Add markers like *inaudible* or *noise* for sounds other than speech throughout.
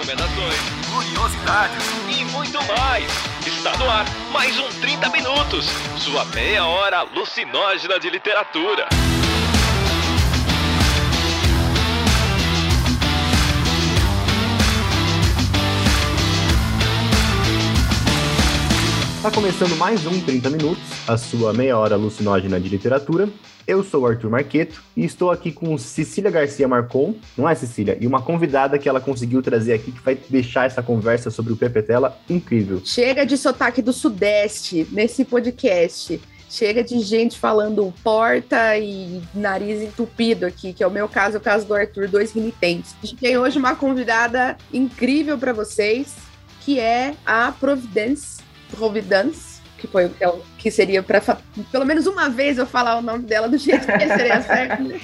recomendações, curiosidades e muito mais. Está no ar mais um 30 Minutos, sua meia hora alucinógena de literatura. Está começando mais um 30 Minutos, a sua meia hora alucinógena de literatura. Eu sou o Arthur Marqueto e estou aqui com Cecília Garcia Marcon, não é Cecília? E uma convidada que ela conseguiu trazer aqui que vai deixar essa conversa sobre o Pepetela incrível. Chega de sotaque do Sudeste nesse podcast. Chega de gente falando porta e nariz entupido aqui, que é o meu caso, o caso do Arthur, dois renitentes. A gente tem hoje uma convidada incrível para vocês, que é a Providence Providence, que foi o que seria para pelo menos uma vez eu falar o nome dela do jeito que seria *laughs* certo. Né?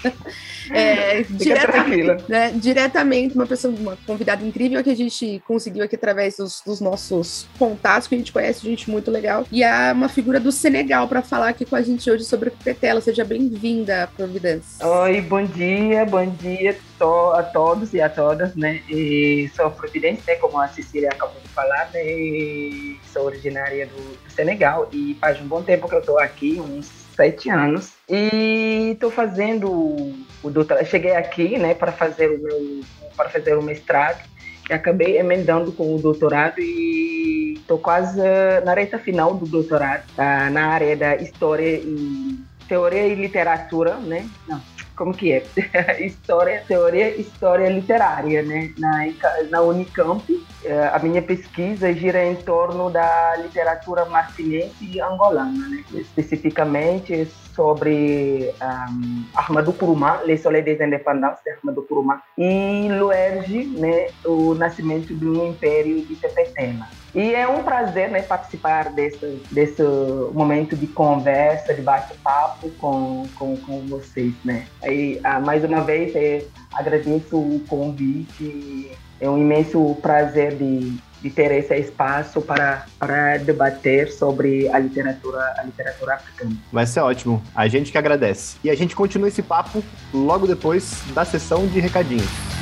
É, diretamente, né, diretamente, uma pessoa, uma convidada incrível que a gente conseguiu aqui através dos, dos nossos contatos, que a gente conhece, gente muito legal. E há uma figura do Senegal para falar aqui com a gente hoje sobre Petela. Seja bem-vinda, Providence. Oi, bom dia, bom dia a todos e a todas, né? E sou Providência, né, como a Cecília acabou de falar, né? E sou originária do, Senegal e faz um bom tempo que eu estou aqui, uns sete anos. E estou fazendo o doutorado. Cheguei aqui, né, para fazer o meu, para fazer o mestrado. E acabei emendando com o doutorado e estou quase na reta final do doutorado, tá? na área da história e teoria e literatura, né? Não, como que é? *laughs* história, teoria, história literária, né? Na, na Unicamp, a minha pesquisa gira em torno da literatura marfinense e angolana, né? Especificamente sobre um, Ahmadou Kuruma, Les Soleils des Indépendances de Ahmadou Kuruma, e Luerge, né? O nascimento do Império de Tepetema. E é um prazer né, participar desse, desse momento de conversa, de bate-papo com, com, com vocês. Né? E, ah, mais uma vez, é, agradeço o convite. É um imenso prazer de, de ter esse espaço para, para debater sobre a literatura, a literatura africana. Vai ser ótimo. A gente que agradece. E a gente continua esse papo logo depois da sessão de recadinhos.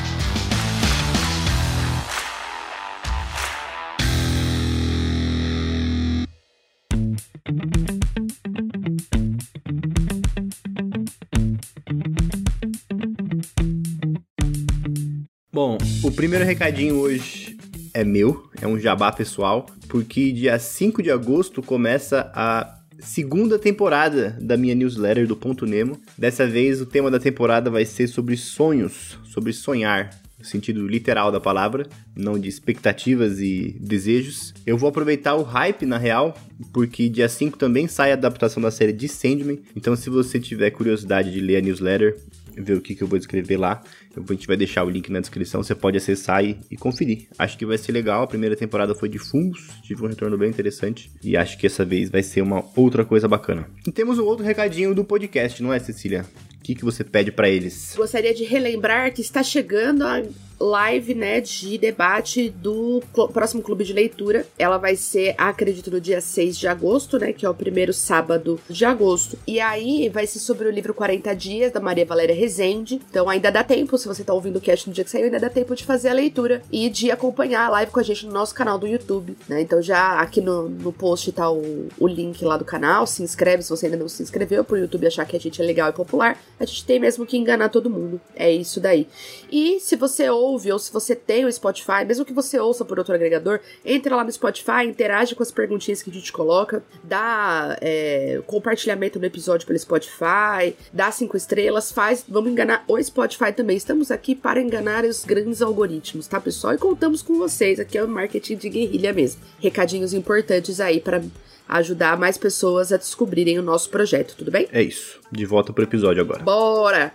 O primeiro recadinho hoje é meu, é um jabá pessoal, porque dia 5 de agosto começa a segunda temporada da minha newsletter do Ponto Nemo. Dessa vez o tema da temporada vai ser sobre sonhos, sobre sonhar, no sentido literal da palavra, não de expectativas e desejos. Eu vou aproveitar o hype na real, porque dia 5 também sai a adaptação da série de Sandman. Então se você tiver curiosidade de ler a newsletter, ver o que, que eu vou escrever lá. A gente vai deixar o link na descrição, você pode acessar e, e, conferir. Acho que vai ser legal. A primeira temporada foi de fungos, tive um retorno bem interessante. E acho que essa vez vai ser uma outra coisa bacana. E temos um outro recadinho do podcast, não é, Cecília? O que, que você pede para eles? Gostaria de relembrar que está chegando a live, né, de debate do próximo clube de leitura. Ela vai ser, acredito, no dia 6 de agosto, né, que é o primeiro sábado de agosto. E aí vai ser sobre o livro 40 Dias, da Maria Valéria Rezende. Então ainda dá tempo, se você tá ouvindo o cast no dia que saiu, ainda dá tempo de fazer a leitura e de acompanhar a live com a gente no nosso canal do YouTube, né? Então já aqui no, no post tá o, o link lá do canal, se inscreve se você ainda não se inscreveu, pro YouTube achar que a gente é legal e popular. A gente tem mesmo que enganar todo mundo. É isso daí. E se você ouve ouve ou se você tem o Spotify, mesmo que você ouça por outro agregador, entra lá no Spotify, interage com as perguntinhas que a gente coloca, dá é, compartilhamento no episódio pelo Spotify, dá cinco estrelas, faz. Vamos enganar o Spotify também. Estamos aqui para enganar os grandes algoritmos, tá, pessoal? E contamos com vocês. Aqui é o marketing de guerrilha mesmo. Recadinhos importantes aí para ajudar mais pessoas a descobrirem o nosso projeto, tudo bem? É isso. De volta pro episódio agora. Bora!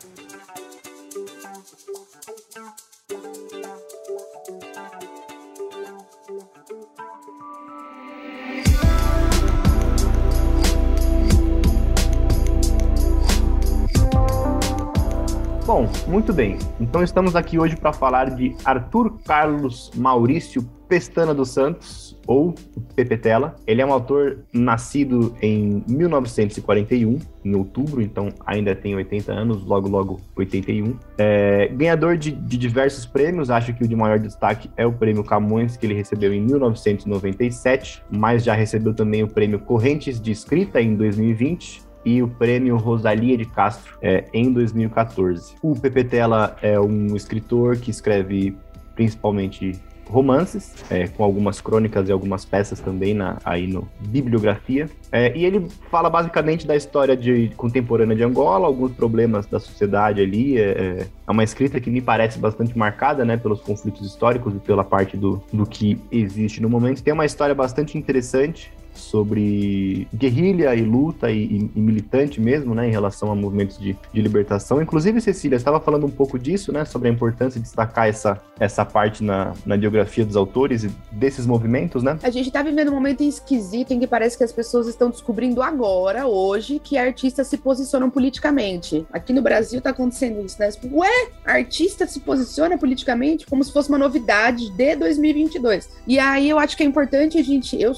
Bom, muito bem. Então estamos aqui hoje para falar de Arthur Carlos Maurício Pestana dos Santos, ou Pepetela. Ele é um autor nascido em 1941, em outubro, então ainda tem 80 anos, logo logo 81. É, ganhador de, de, diversos prêmios, acho que o de maior destaque é o prêmio Camões, que ele recebeu em 1997, mas já recebeu também o prêmio Correntes de Escrita em 2020 e o prêmio Rosalia de Castro é, em 2014. O Pepetela é um escritor que escreve principalmente romances, é, com algumas crônicas e algumas peças também na, aí no Bibliografia. É, e ele fala basicamente da história de, contemporânea de Angola, alguns problemas da sociedade ali. É, é, é uma escrita que me parece bastante marcada né, pelos conflitos históricos e pela parte do, do que existe no momento. Tem uma história bastante interessante sobre guerrilha e luta e, e, e, militante mesmo, né, em relação a movimentos de, de libertação. Inclusive, Cecília, estava falando um pouco disso, né, sobre a importância de destacar essa, essa parte na, na biografia dos autores e desses movimentos, né? A gente está vivendo um momento esquisito em que parece que as pessoas estão descobrindo agora, hoje, que artistas se posicionam politicamente. Aqui no Brasil está acontecendo isso, né? Ué, artista se posiciona politicamente como se fosse uma novidade de 2022. E aí eu acho que é importante a gente, eu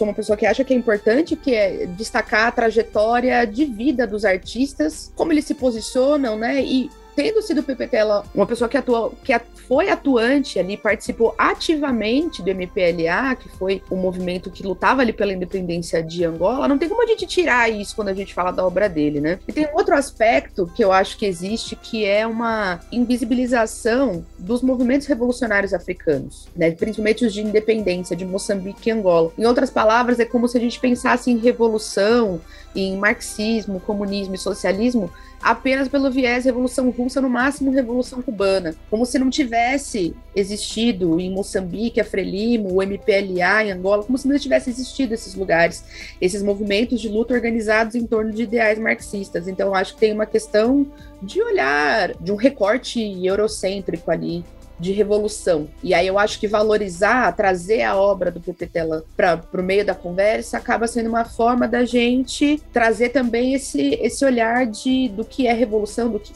sou uma pessoa que acha que é importante que é destacar a trajetória de vida dos artistas, como eles se posicionam, né? E tendo sido Pepetela uma pessoa que atuou, que foi atuante ali, participou ativamente do MPLA, que foi o um movimento que lutava ali pela independência de Angola, não tem como a gente tirar isso quando a gente fala da obra dele, né? E tem outro aspecto que eu acho que existe, que é uma invisibilização dos movimentos revolucionários africanos, né? Principalmente os de independência de Moçambique e Angola. Em outras palavras, é como se a gente pensasse em revolução, em marxismo, comunismo e socialismo apenas pelo viés Revolução Russa, no máximo Revolução Cubana. Como se não tivesse existido em Moçambique, a Frelimo, o MPLA em Angola, como se não tivesse existido esses lugares, esses movimentos de luta organizados em torno de ideais marxistas. Então, acho que tem uma questão de olhar, de um recorte eurocêntrico ali de revolução. E aí eu acho que valorizar, trazer a obra do Pepetela para o meio da conversa acaba sendo uma forma da gente trazer também esse, esse olhar de, do que é revolução, do que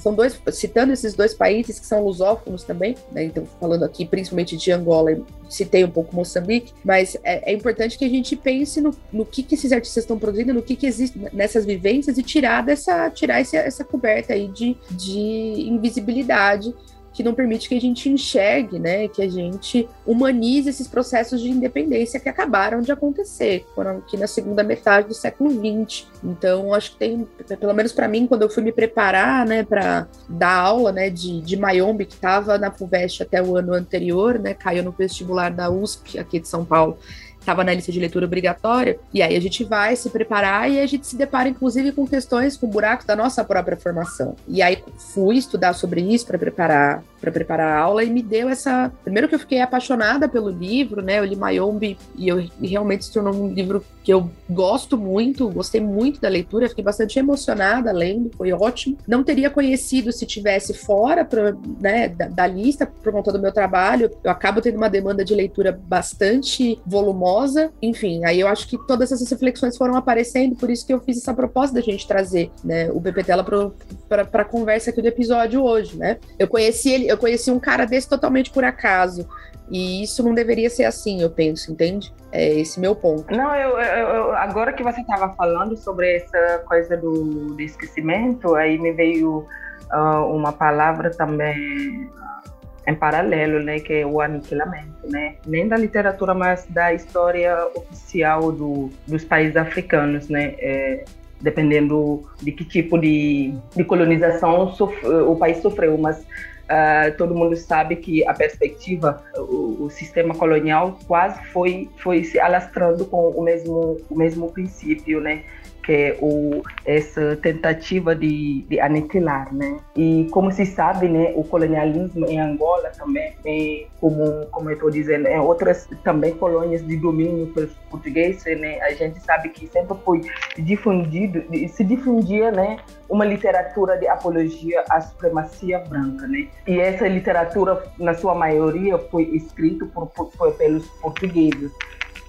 são dois, citando esses dois países que são lusófonos também, né? então falando aqui principalmente de Angola, citei um pouco Moçambique, mas é, é importante que a gente pense no, no que, que esses artistas estão produzindo, no que, que existe nessas vivências e tirar dessa, tirar essa, essa coberta aí de, de invisibilidade que não permite que a gente enxergue, né, que a gente humanize esses processos de independência que acabaram de acontecer, foram aqui na segunda metade do século XX. Então, acho que tem, pelo menos para mim, quando eu fui me preparar, né, para dar aula, né, de, de Mayombe, que estava na FUVEST até o ano anterior, né, caiu no vestibular da USP aqui de São Paulo estava na lista de leitura obrigatória, e aí a gente vai se preparar e a gente se depara, inclusive, com questões, com buracos da nossa própria formação. E aí fui estudar sobre isso para preparar para preparar a aula e me deu essa. Primeiro que eu fiquei apaixonada pelo livro, né? Eu li Mayombe e eu e realmente se tornou um livro que eu gosto muito, gostei muito da leitura, fiquei bastante emocionada lendo, foi ótimo. Não teria conhecido se tivesse fora pra, né, da, da lista por conta do meu trabalho. Eu acabo tendo uma demanda de leitura bastante volumosa. Enfim, aí eu acho que todas essas reflexões foram aparecendo, por isso que eu fiz essa proposta da gente trazer né, o Tela para a conversa aqui do episódio hoje, né? Eu conheci ele, eu conheci um cara desse totalmente por acaso. E isso não deveria ser assim, eu penso, entende? É esse meu ponto. Não, eu, eu agora que você estava falando sobre essa coisa do, do esquecimento, aí me veio uh, uma palavra também em paralelo, né, que é o aniquilamento, né? Nem da literatura, mas da história oficial do, dos países africanos, né? É, dependendo de que tipo de, de colonização o país sofreu, mas Uh, todo mundo sabe que a perspectiva, o, o, sistema colonial quase foi, foi se alastrando com o mesmo, o mesmo princípio, né? É o, essa tentativa de, de aniquilar, né? E como se sabe, né, o colonialismo em Angola também, é, como como eu estou dizendo, em outras também colônias de domínio pelos portugueses, né? A gente sabe que sempre foi difundido, se difundia, né, uma literatura de apologia à supremacia branca, né? E essa literatura, na sua maioria, foi escrita por, por, pelos portugueses.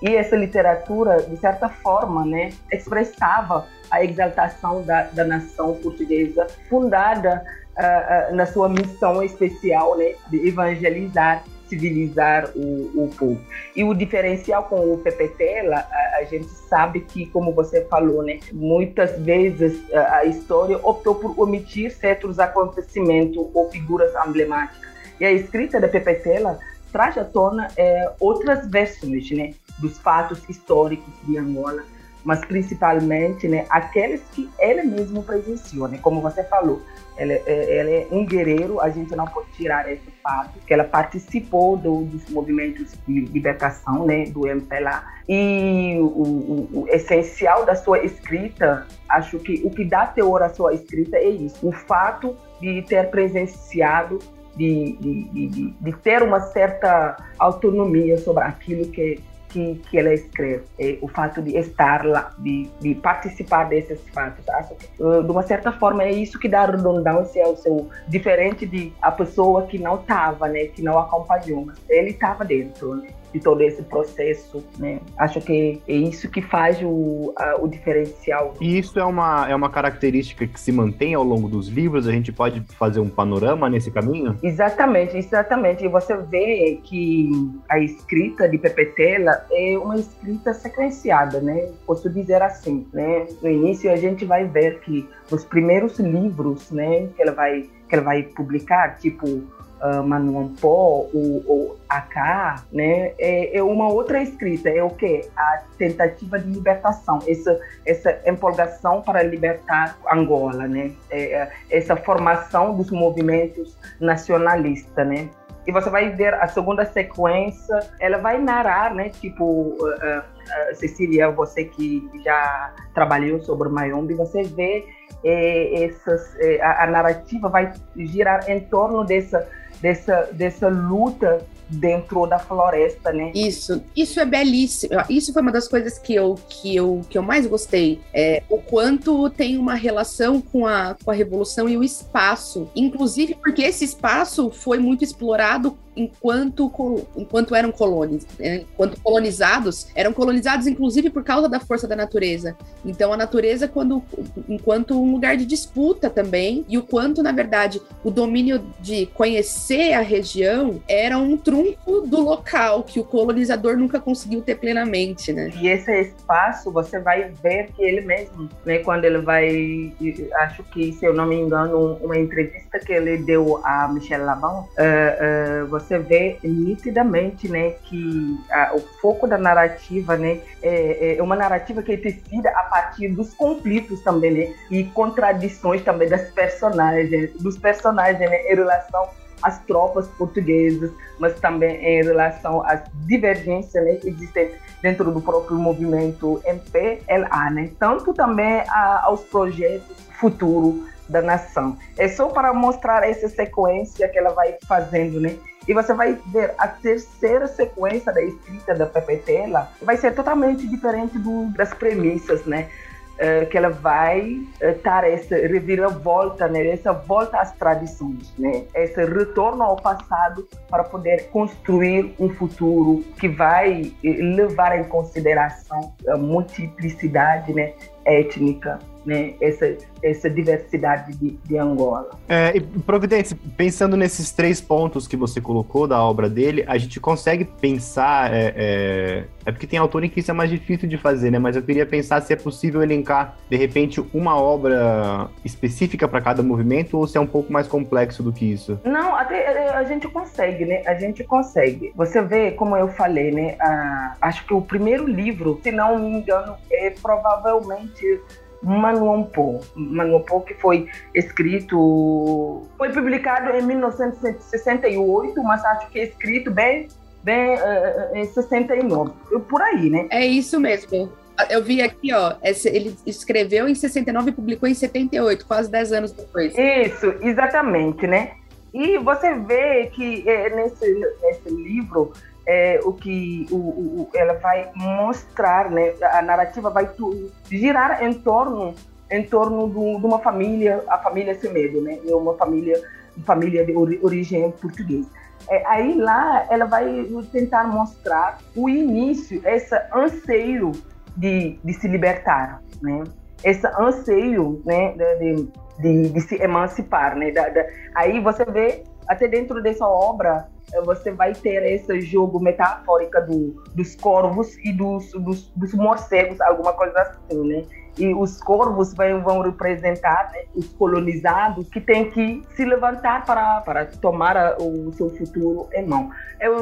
E essa literatura, de certa forma, né, expressava a exaltação da, da nação portuguesa, fundada uh, uh, na sua missão especial né, de evangelizar civilizar o, o povo. E o diferencial com o PPT, a, a gente sabe que, como você falou, né, muitas vezes a, a história optou por omitir certos acontecimentos ou figuras emblemáticas. E a escrita da Pepetela traz à tona é, outras versões né, dos fatos históricos de Angola, mas principalmente né, aqueles que ele mesmo presenciou. Né? Como você falou, ela, é, ela é um guerreiro, a gente não pode tirar esse fato, que ela participou do, dos movimentos de libertação né, do MPLA. E o, o, o, essencial da sua escrita, acho que o que dá teor à sua escrita é isso, o fato de ter presenciado de, de, de, de, ter uma certa autonomia sobre aquilo que, que, que ela escreve. É o fato de estar lá, de, de participar desses fatos. Acho que, uh, de uma certa forma, é isso que dá redundância ao seu. Diferente de a pessoa que não estava, né, que não acompanhou, mas ele estava dentro. Né? De todo esse processo, né? Acho que é isso que faz o, a, o diferencial. E isso é uma, é uma característica que se mantém ao longo dos livros? A gente pode fazer um panorama nesse caminho? Exatamente, exatamente. E você vê que a escrita de Pepetela é uma escrita sequenciada, né? Posso dizer assim, né? No início a gente vai ver que os primeiros livros, né, que ela vai que ela vai publicar, tipo uh, Manuampó, o, o AK, né, é, é, uma outra escrita, é o que? A tentativa de libertação, essa, essa empolgação para libertar Angola, né, é, é essa formação dos movimentos nacionalistas, né. E você vai ver a segunda sequência, ela vai narrar, né, tipo, uh, uh, Cecília, você que já trabalhou sobre Mayombe, você vê eh, essas, eh, a, a narrativa vai girar em torno dessa dessa, dessa luta dentro da floresta, né? Isso, isso é belíssimo. Isso foi uma das coisas que eu, que eu, que eu mais gostei. É, o quanto tem uma relação com a, com a revolução e o espaço. Inclusive porque esse espaço foi muito explorado enquanto, enquanto eram colônias, né? enquanto colonizados, eram colonizados inclusive por causa da força da natureza. Então a natureza quando enquanto um lugar de disputa também e o quanto na verdade o domínio de conhecer a região era um trunfo do local que o colonizador nunca conseguiu ter plenamente, né? E esse espaço você vai ver que ele mesmo, né, quando ele vai, acho que se eu não me engano, uma entrevista que ele deu a Michelle Laban, uh, uh, você vê nitidamente, né, que a, o foco da narrativa, né, é, é, uma narrativa que é tecida a partir dos conflitos também, né, e contradições também das personagens, dos personagens, né, em relação às tropas portuguesas, mas também em relação às divergências né, existentes dentro do próprio movimento MPLA, né, tanto também a, aos projetos futuros da nação. É só para mostrar essa sequência que ela vai fazendo, né? E você vai ver a terceira sequência da escrita da Pepetela vai ser totalmente diferente do, das premissas, né? Uh, que ela vai estar uh, essa reviravolta, né? essa volta às tradições, né? esse retorno ao passado para poder construir um futuro que vai eh, levar em consideração a multiplicidade né? étnica né, essa, essa diversidade de, de Angola. É, e Providência, pensando nesses três pontos que você colocou da obra dele, a gente consegue pensar. É, é, é, porque tem autor em que isso é mais difícil de fazer, né? Mas eu queria pensar se é possível elencar, de repente, uma obra específica para cada movimento ou se é um pouco mais complexo do que isso. Não, até é, a gente consegue, né? A gente consegue. Você vê, como eu falei, né? Ah, acho que o primeiro livro, se não me engano, é provavelmente Manuampo. Manuampo que foi escrito, foi publicado em 1968, mas acho que é escrito bem, bem uh, em 69, por aí, né? É isso mesmo. Eu vi aqui, ó, ele escreveu em 69 e publicou em 78, quase 10 anos depois. Isso, exatamente, né? E você vê que é, nesse, nesse livro é, o que o, o, ela vai mostrar, né? A narrativa vai tu, girar em torno em torno do, de uma família, a família Semedo, né? É uma família família de origem portuguesa. É, aí lá ela vai tentar mostrar o início, esse anseio de, de se libertar, né? Esse anseio, né, de, de, de se emancipar, né? Da, da, aí você vê até dentro dessa obra eh, você vai ter esse jogo metafórico do, dos corvos e dos, dos, dos morcegos, alguma coisa assim, né? E os corvos vão, vão representar né, os colonizados que têm que se levantar para, para tomar o seu futuro em mão. Eu,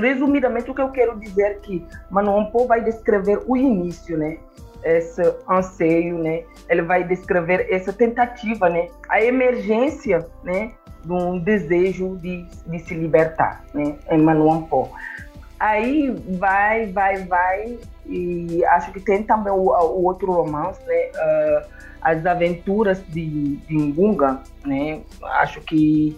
resumidamente, o que eu quero dizer é que Manuel Pô vai descrever o início, né? esse anseio, né? Ele vai descrever essa tentativa, né? A emergência, né? De um desejo de, de se libertar, né? Em Manuel Pó. Aí vai, vai, vai e acho que tem também o, o outro romance, né? Uh, As Aventuras de, de Ngunga, né? Acho que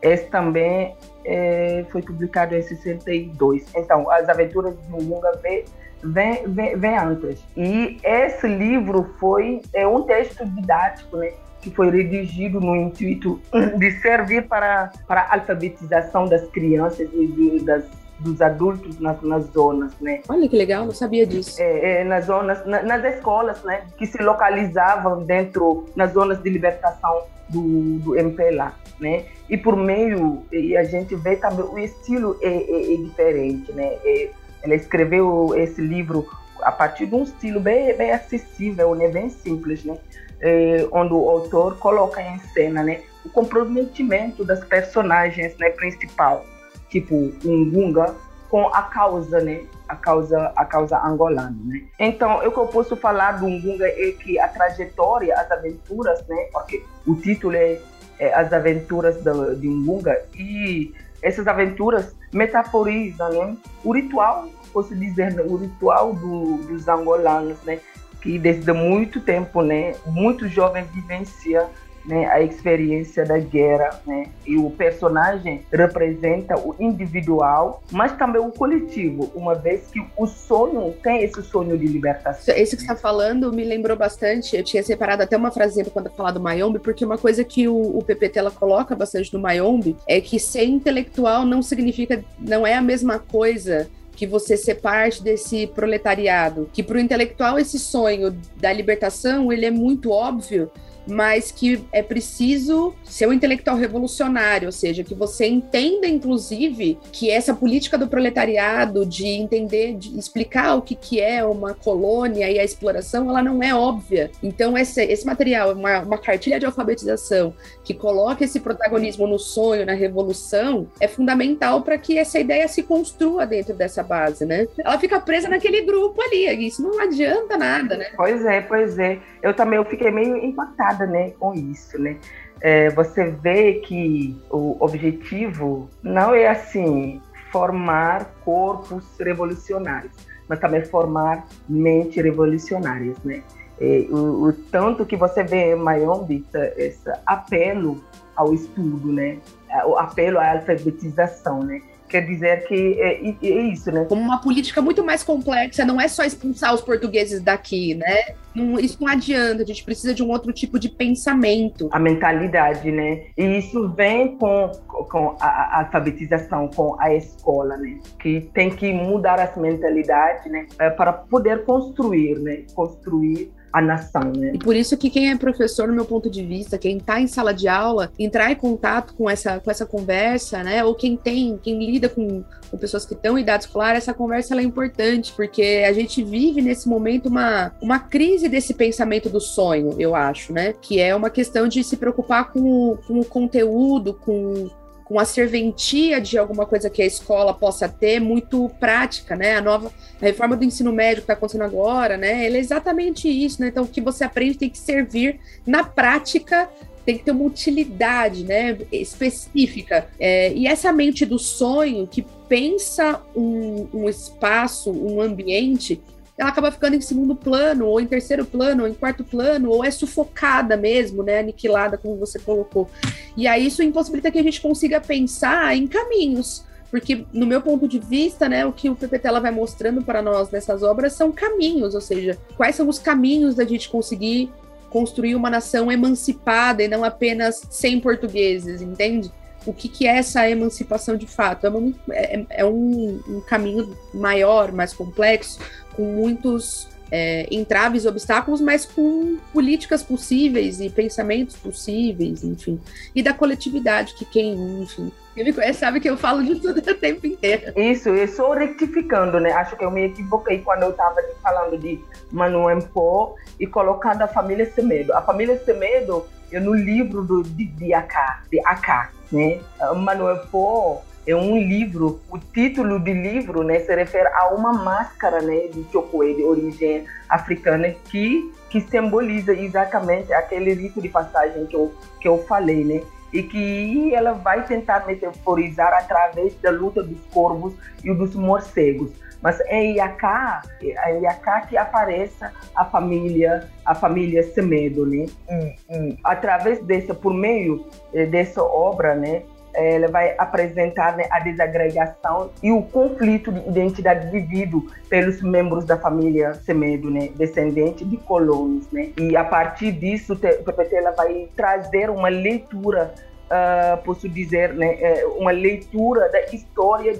esse também é, foi publicado em 62. Então, As Aventuras de Ngunga vem vem, vem, vem antes. E esse livro foi é um texto didático, né? Que foi redigido no intuito de servir para, para a alfabetização das crianças e das, dos adultos nas, nas zonas, né? Olha que legal, não sabia disso. É, é, nas zonas, na, nas escolas, né, que se localizavam dentro, nas zonas de libertação do, do MPLA, né? E por meio, e a gente vê também o estilo é, é, é diferente, né? É, ela escreveu esse livro a partir de um estilo bem, bem acessível, né, bem simples, né, é, onde o autor coloca em cena, né, o comprometimento das personagens, né, principal, tipo um Gunga com a causa, né, a causa, a causa angolana, né. Então, o que eu posso falar do Gunga é que a trajetória, as aventuras, né, porque o título é, é As Aventuras de, de Ngunga e essas aventuras metaforizam né, o ritual posso dizer, né, o ritual do, dos angolanos, né, que desde muito tempo, né, muito jovem vivencia né, a experiência da guerra, né? E o personagem representa o individual, mas também o coletivo, uma vez que o sonho tem esse sonho de libertação. Esse que está falando me lembrou bastante. Eu tinha separado até uma frase quando falar do Mayombe, porque uma coisa que o, o PPT ela coloca bastante no Mayombe é que ser intelectual não significa, não é a mesma coisa que você ser parte desse proletariado, que para o intelectual esse sonho da libertação ele é muito óbvio, mas que é preciso ser um intelectual revolucionário, ou seja, que você entenda, inclusive, que essa política do proletariado, de entender, de explicar o que, que é uma colônia e a exploração, ela não é óbvia. Então, esse, esse material, uma, uma cartilha de alfabetização que coloca esse protagonismo no sonho, na revolução, é fundamental para que essa ideia se construa dentro dessa base, né? Ela fica presa naquele grupo ali, isso não adianta nada, né? Pois é, pois é. Eu também eu fiquei meio impactada né, com isso, né? É, você vê que o objetivo não é assim formar corpos revolucionários, mas também formar mentes revolucionárias, né? É, o, o, tanto que você vê em Mayombe esse apelo ao estudo, né? O apelo à alfabetização, né? Quer dizer que é, é, isso, né? Como uma política muito mais complexa, não é só expulsar os portugueses daqui, né? Não, isso não adianta, a gente precisa de um outro tipo de pensamento. A mentalidade, né? E isso vem com, com a, a alfabetização, com a escola, né? Que tem que mudar as mentalidades, né? É, para poder construir, né? Construir a nação, né? E por isso que quem é professor, no meu ponto de vista, quem está em sala de aula, entrar em contato com essa, com essa conversa, né? Ou quem tem, quem lida com, com pessoas que estão em idade escolar, essa conversa é importante, porque a gente vive nesse momento uma, uma crise desse pensamento do sonho, eu acho, né? Que é uma questão de se preocupar com, com o conteúdo, com com a serventia de alguma coisa que a escola possa ter, muito prática, né? A nova a reforma do ensino médio que está acontecendo agora, né? Ela é exatamente isso, né? Então, o que você aprende tem que servir na prática tem que ter uma utilidade né, específica. É, e essa mente do sonho que pensa um, um espaço, um ambiente, ela acaba ficando em segundo plano, ou em terceiro plano, ou em quarto plano, ou é sufocada mesmo, né? Aniquilada, como você colocou. E aí isso impossibilita que a gente consiga pensar em caminhos. Porque, no meu ponto de vista, né, o que o PPT ela vai mostrando para nós nessas obras são caminhos, ou seja, quais são os caminhos da gente conseguir construir uma nação emancipada e não apenas sem portugueses, entende? o que, que é essa emancipação de fato. É, uma, é, é um, um, caminho maior, mais complexo, com muitos é, entraves, obstáculos, mas com políticas possíveis e pensamentos possíveis, enfim. E da coletividade, que quem, enfim, quem me conhece sabe que eu falo de tudo o tempo inteiro. Isso, eu sou retificando, né? Acho que eu me equivoquei quando eu estava falando de Manuel Pó e colocando a família Semedo. A família Semedo, eu no livro do, de, de Acá, de Acá, né? Manuel Pó é um livro, o título do livro né, se refere a uma máscara né, de chocoé de origem africana que, que simboliza exatamente aquele rito de passagem que eu, que eu falei, né? E que ela vai tentar metaforizar através da luta dos corvos e dos morcegos. Mas é Iaká, é Iaká que aparece a família, a família Semedo, né? E, e através dessa, por meio eh, dessa obra, né? Ela vai apresentar né, a desagregação e o conflito de identidade vivido pelos membros da família Semedo, né, descendente de colonos, né? E a partir disso, o PPT ela vai trazer uma leitura, uh, posso dizer, né, é, uma leitura da história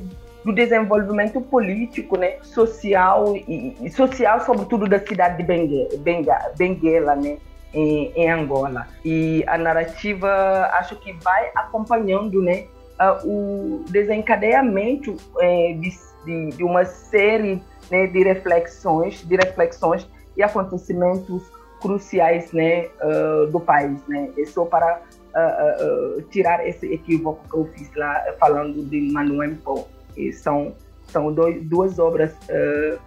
do desenvolvimento político, né, social e, social, sobretudo da cidade de Benguela, Benguela né, em, em, Angola. E a narrativa, acho que vai acompanhando né, uh, o desencadeamento é, de, de, uma série né, de reflexões, de reflexões e acontecimentos cruciais né, uh, do país. Né? É só para uh, tirar esse equívoco que eu fiz lá falando de Manuel Pó. são são dois, duas obras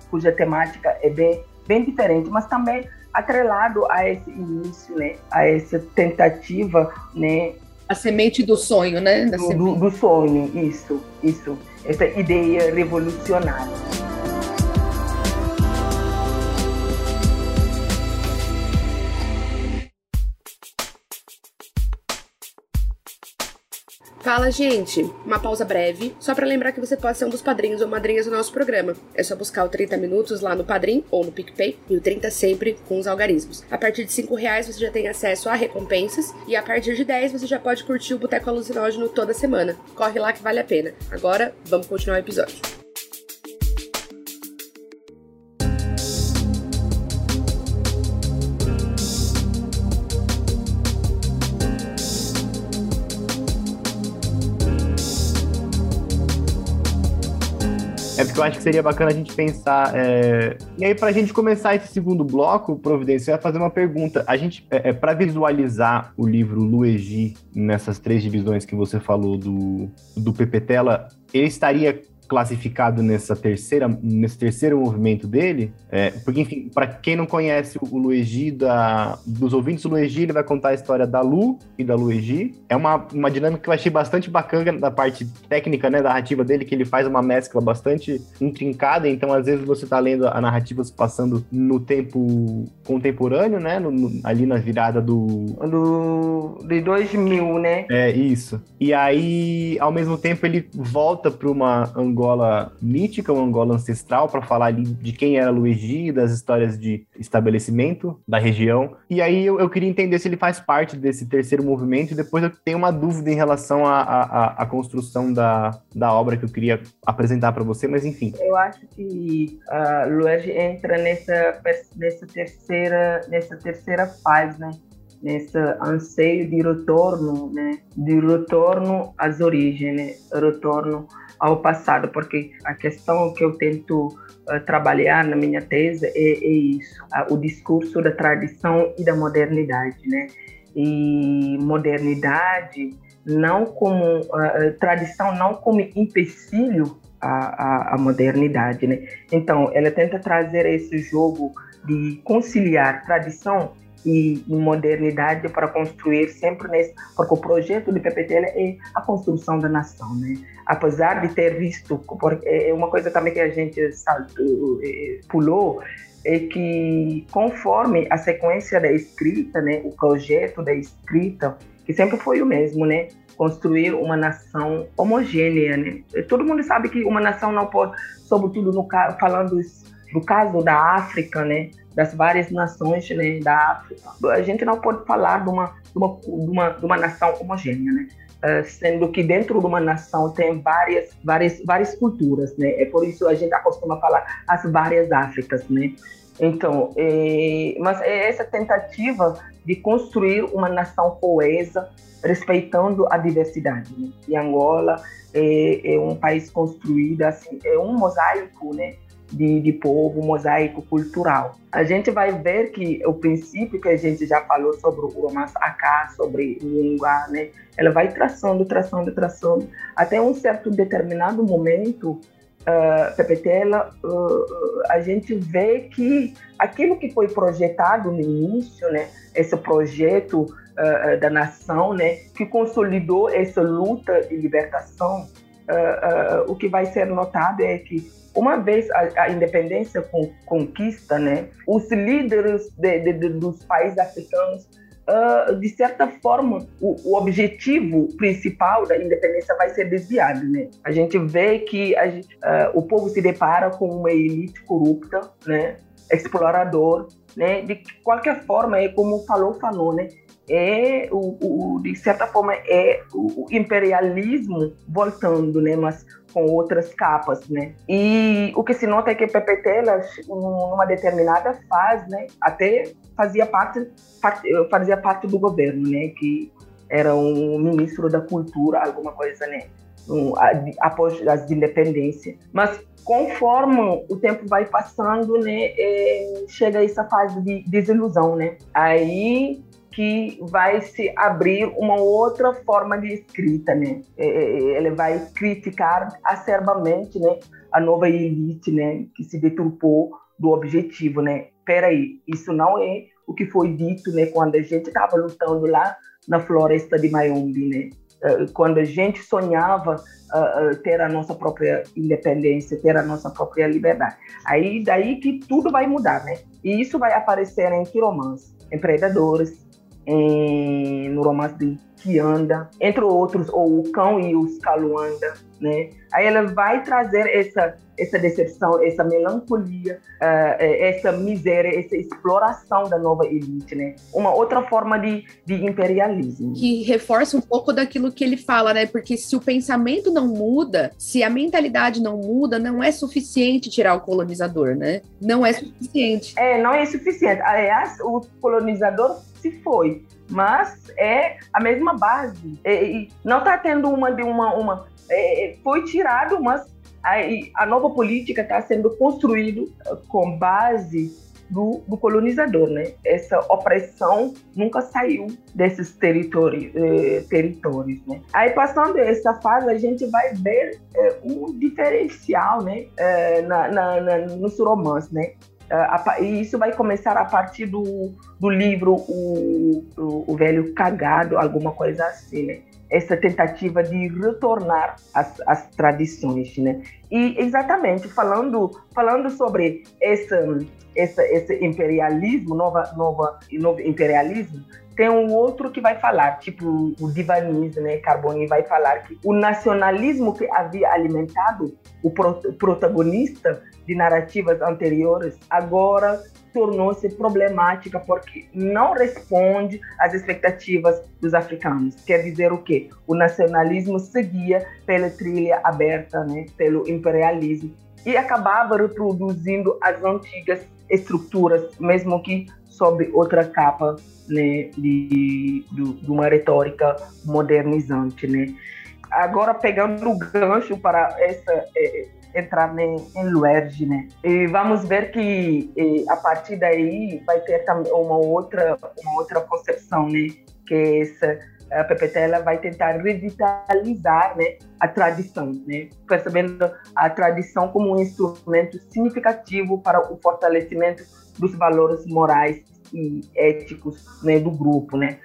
cuja temática é bem, bem diferente, mas também atrelado a esse início, né, a essa tentativa, né, a semente do sonho, né, do, do, do sonho, isso, isso, essa ideia revolucionária. Fala, gente! Uma pausa breve, só para lembrar que você pode ser um dos padrinhos ou madrinhas do nosso programa. É só buscar o 30 Minutos lá no Padrim ou no PicPay e o 30 sempre com os algarismos. A partir de 5 reais você já tem acesso a recompensas e a partir de 10 você já pode curtir o Boteco Alucinógeno toda semana. Corre lá que vale a pena. Agora, vamos continuar o episódio. Eu acho que seria bacana a gente pensar. É... E aí, para a gente começar esse segundo bloco, Providência, eu ia fazer uma pergunta. A gente, é, é para visualizar o livro Luegi nessas três divisões que você falou do, do Pepetela, ele estaria classificado nessa terceira, nesse terceiro movimento dele, é, porque, enfim, para quem não conhece o Luigi, da, dos ouvintes do Luigi, ele vai contar a história da Lu e da Luigi. É uma, uma dinâmica que eu achei bastante bacana da parte técnica, né, narrativa dele, que ele faz uma mescla bastante intrincada, então às vezes você tá lendo a narrativa se passando no tempo contemporâneo, né, no, no, ali na virada do... do... de 2000, né? É, isso. E aí, ao mesmo tempo, ele volta para uma Angola mítica, uma Angola ancestral, para falar ali de quem era Luigi, das histórias de estabelecimento da região. E aí eu, eu, queria entender se ele faz parte desse terceiro movimento, e depois eu tenho uma dúvida em relação à construção da, da obra que eu queria apresentar para você, mas enfim. Eu acho que uh, Luigi entra nessa, nessa, terceira, nessa terceira fase, né? nesse anseio de retorno, né? de retorno às origens, né? retorno ao passado, porque a questão que eu tento uh, trabalhar na minha tese é, é isso, o discurso da tradição e da modernidade, né? E modernidade não como uh, tradição não como empecilho à, à, à modernidade, né? Então, ela tenta trazer esse jogo de conciliar tradição e modernidade para construir sempre nesse, porque o projeto do PPT é a construção da nação, né? Apesar de ter visto, porque é uma coisa também que a gente saltou, é, pulou, é que conforme a sequência da escrita, né, o projeto da escrita, que sempre foi o mesmo, né, construir uma nação homogênea, né? Todo mundo sabe que uma nação não pode, sobretudo no falando do caso da África, né, das várias nações né, da África. A gente não pode falar de uma, de uma, de uma, de uma nação homogênea, né? Uh, sendo que dentro de uma nação tem várias, várias, várias culturas, né? É por isso a gente acostuma falar as várias Áfricas, né? Então, é, mas é essa tentativa de construir uma nação coesa, respeitando a diversidade. Né? E Angola é, é, um país construído assim, é um mosaico, né? De, de povo, mosaico cultural. A gente vai ver que o princípio que a gente já falou sobre o romance sobre língua, né? Ela vai traçando, traçando, traçando, até um certo determinado momento uh, Pepetela, uh, a gente vê que aquilo que foi projetado no início, né, esse projeto uh, da nação, né, que consolidou essa luta de libertação, o que vai ser notado é que uma vez a, a independência con, conquista, né, os líderes de, de, de, dos países africanos uh, de certa forma, o, o, objetivo principal da independência vai ser desviado. Né? A gente vê que gente, uh, o povo se depara com uma elite corrupta, né? explorador, né? de qualquer forma, é como falou falou, né? é o, o, de certa forma é o imperialismo voltando, né? Mas com outras capas, né? E o que se nota é que PPT, numa determinada fase, né? Até fazia parte, parte fazia parte do governo, né? Que era um ministro da cultura, alguma coisa, né? Um, após as independências. Mas conforme o tempo vai passando, né, é, chega essa fase de desilusão, né? Aí que vai se abrir uma outra forma de escrita, né? É, é, é, ele vai criticar acerbamente, né, a nova elite, né, que se deturpou do objetivo, né? Peraí, isso não é o que foi dito, né, quando a gente estava lutando lá na floresta de Mayombe, né? Quando a gente sonhava uh, ter a nossa própria independência, ter a nossa própria liberdade. Aí daí que tudo vai mudar, né? E isso vai aparecer em Quiromãs, em Predadores, em, no de Kianda, entre outros, ou o Cão e os Caluanda, né? Aí ela vai trazer essa essa decepção, essa melancolia, uh, essa miséria, essa exploração da nova elite, né? Uma outra forma de, de imperialismo. Que reforça um pouco daquilo que ele fala, né? Porque se o pensamento não muda, se a mentalidade não muda, não é suficiente tirar o colonizador, né? Não é suficiente. É, não é suficiente. Aliás, o colonizador se foi, mas é a mesma base. É, não está tendo uma de uma, uma é, foi tirado, mas a, a nova política está sendo construída eh, com base do, do, colonizador, né? Essa opressão nunca saiu desses territórios, eh, territórios, né? Aí passando essa fase a gente vai ver eh, um diferencial, né? Eh, na, na, na, nos romances, né? E isso vai começar a partir do, do livro o, o, o Velho Cagado, alguma coisa assim, né? essa tentativa de retornar às, às tradições, né? E exatamente falando falando sobre esse esse, esse imperialismo, nova nova novo imperialismo, tem um outro que vai falar, tipo o Divanis, né, Carboni vai falar que o nacionalismo que havia alimentado o protagonista de narrativas anteriores agora tornou-se problemática porque não responde às expectativas dos africanos. Quer dizer o quê? O nacionalismo seguia pela trilha aberta, né, pelo imperialismo e acabava reproduzindo as antigas estruturas, mesmo que sob outra capa né, de, de, de uma retórica modernizante. Né. Agora, pegando o gancho para essa é, entrar em, Luerge, né? E vamos ver que a partir daí vai ter uma outra, uma outra concepção, né? Que essa a PPT vai tentar revitalizar né, a tradição, né, percebendo a tradição como um instrumento significativo para o fortalecimento dos valores morais e éticos né, do grupo, né,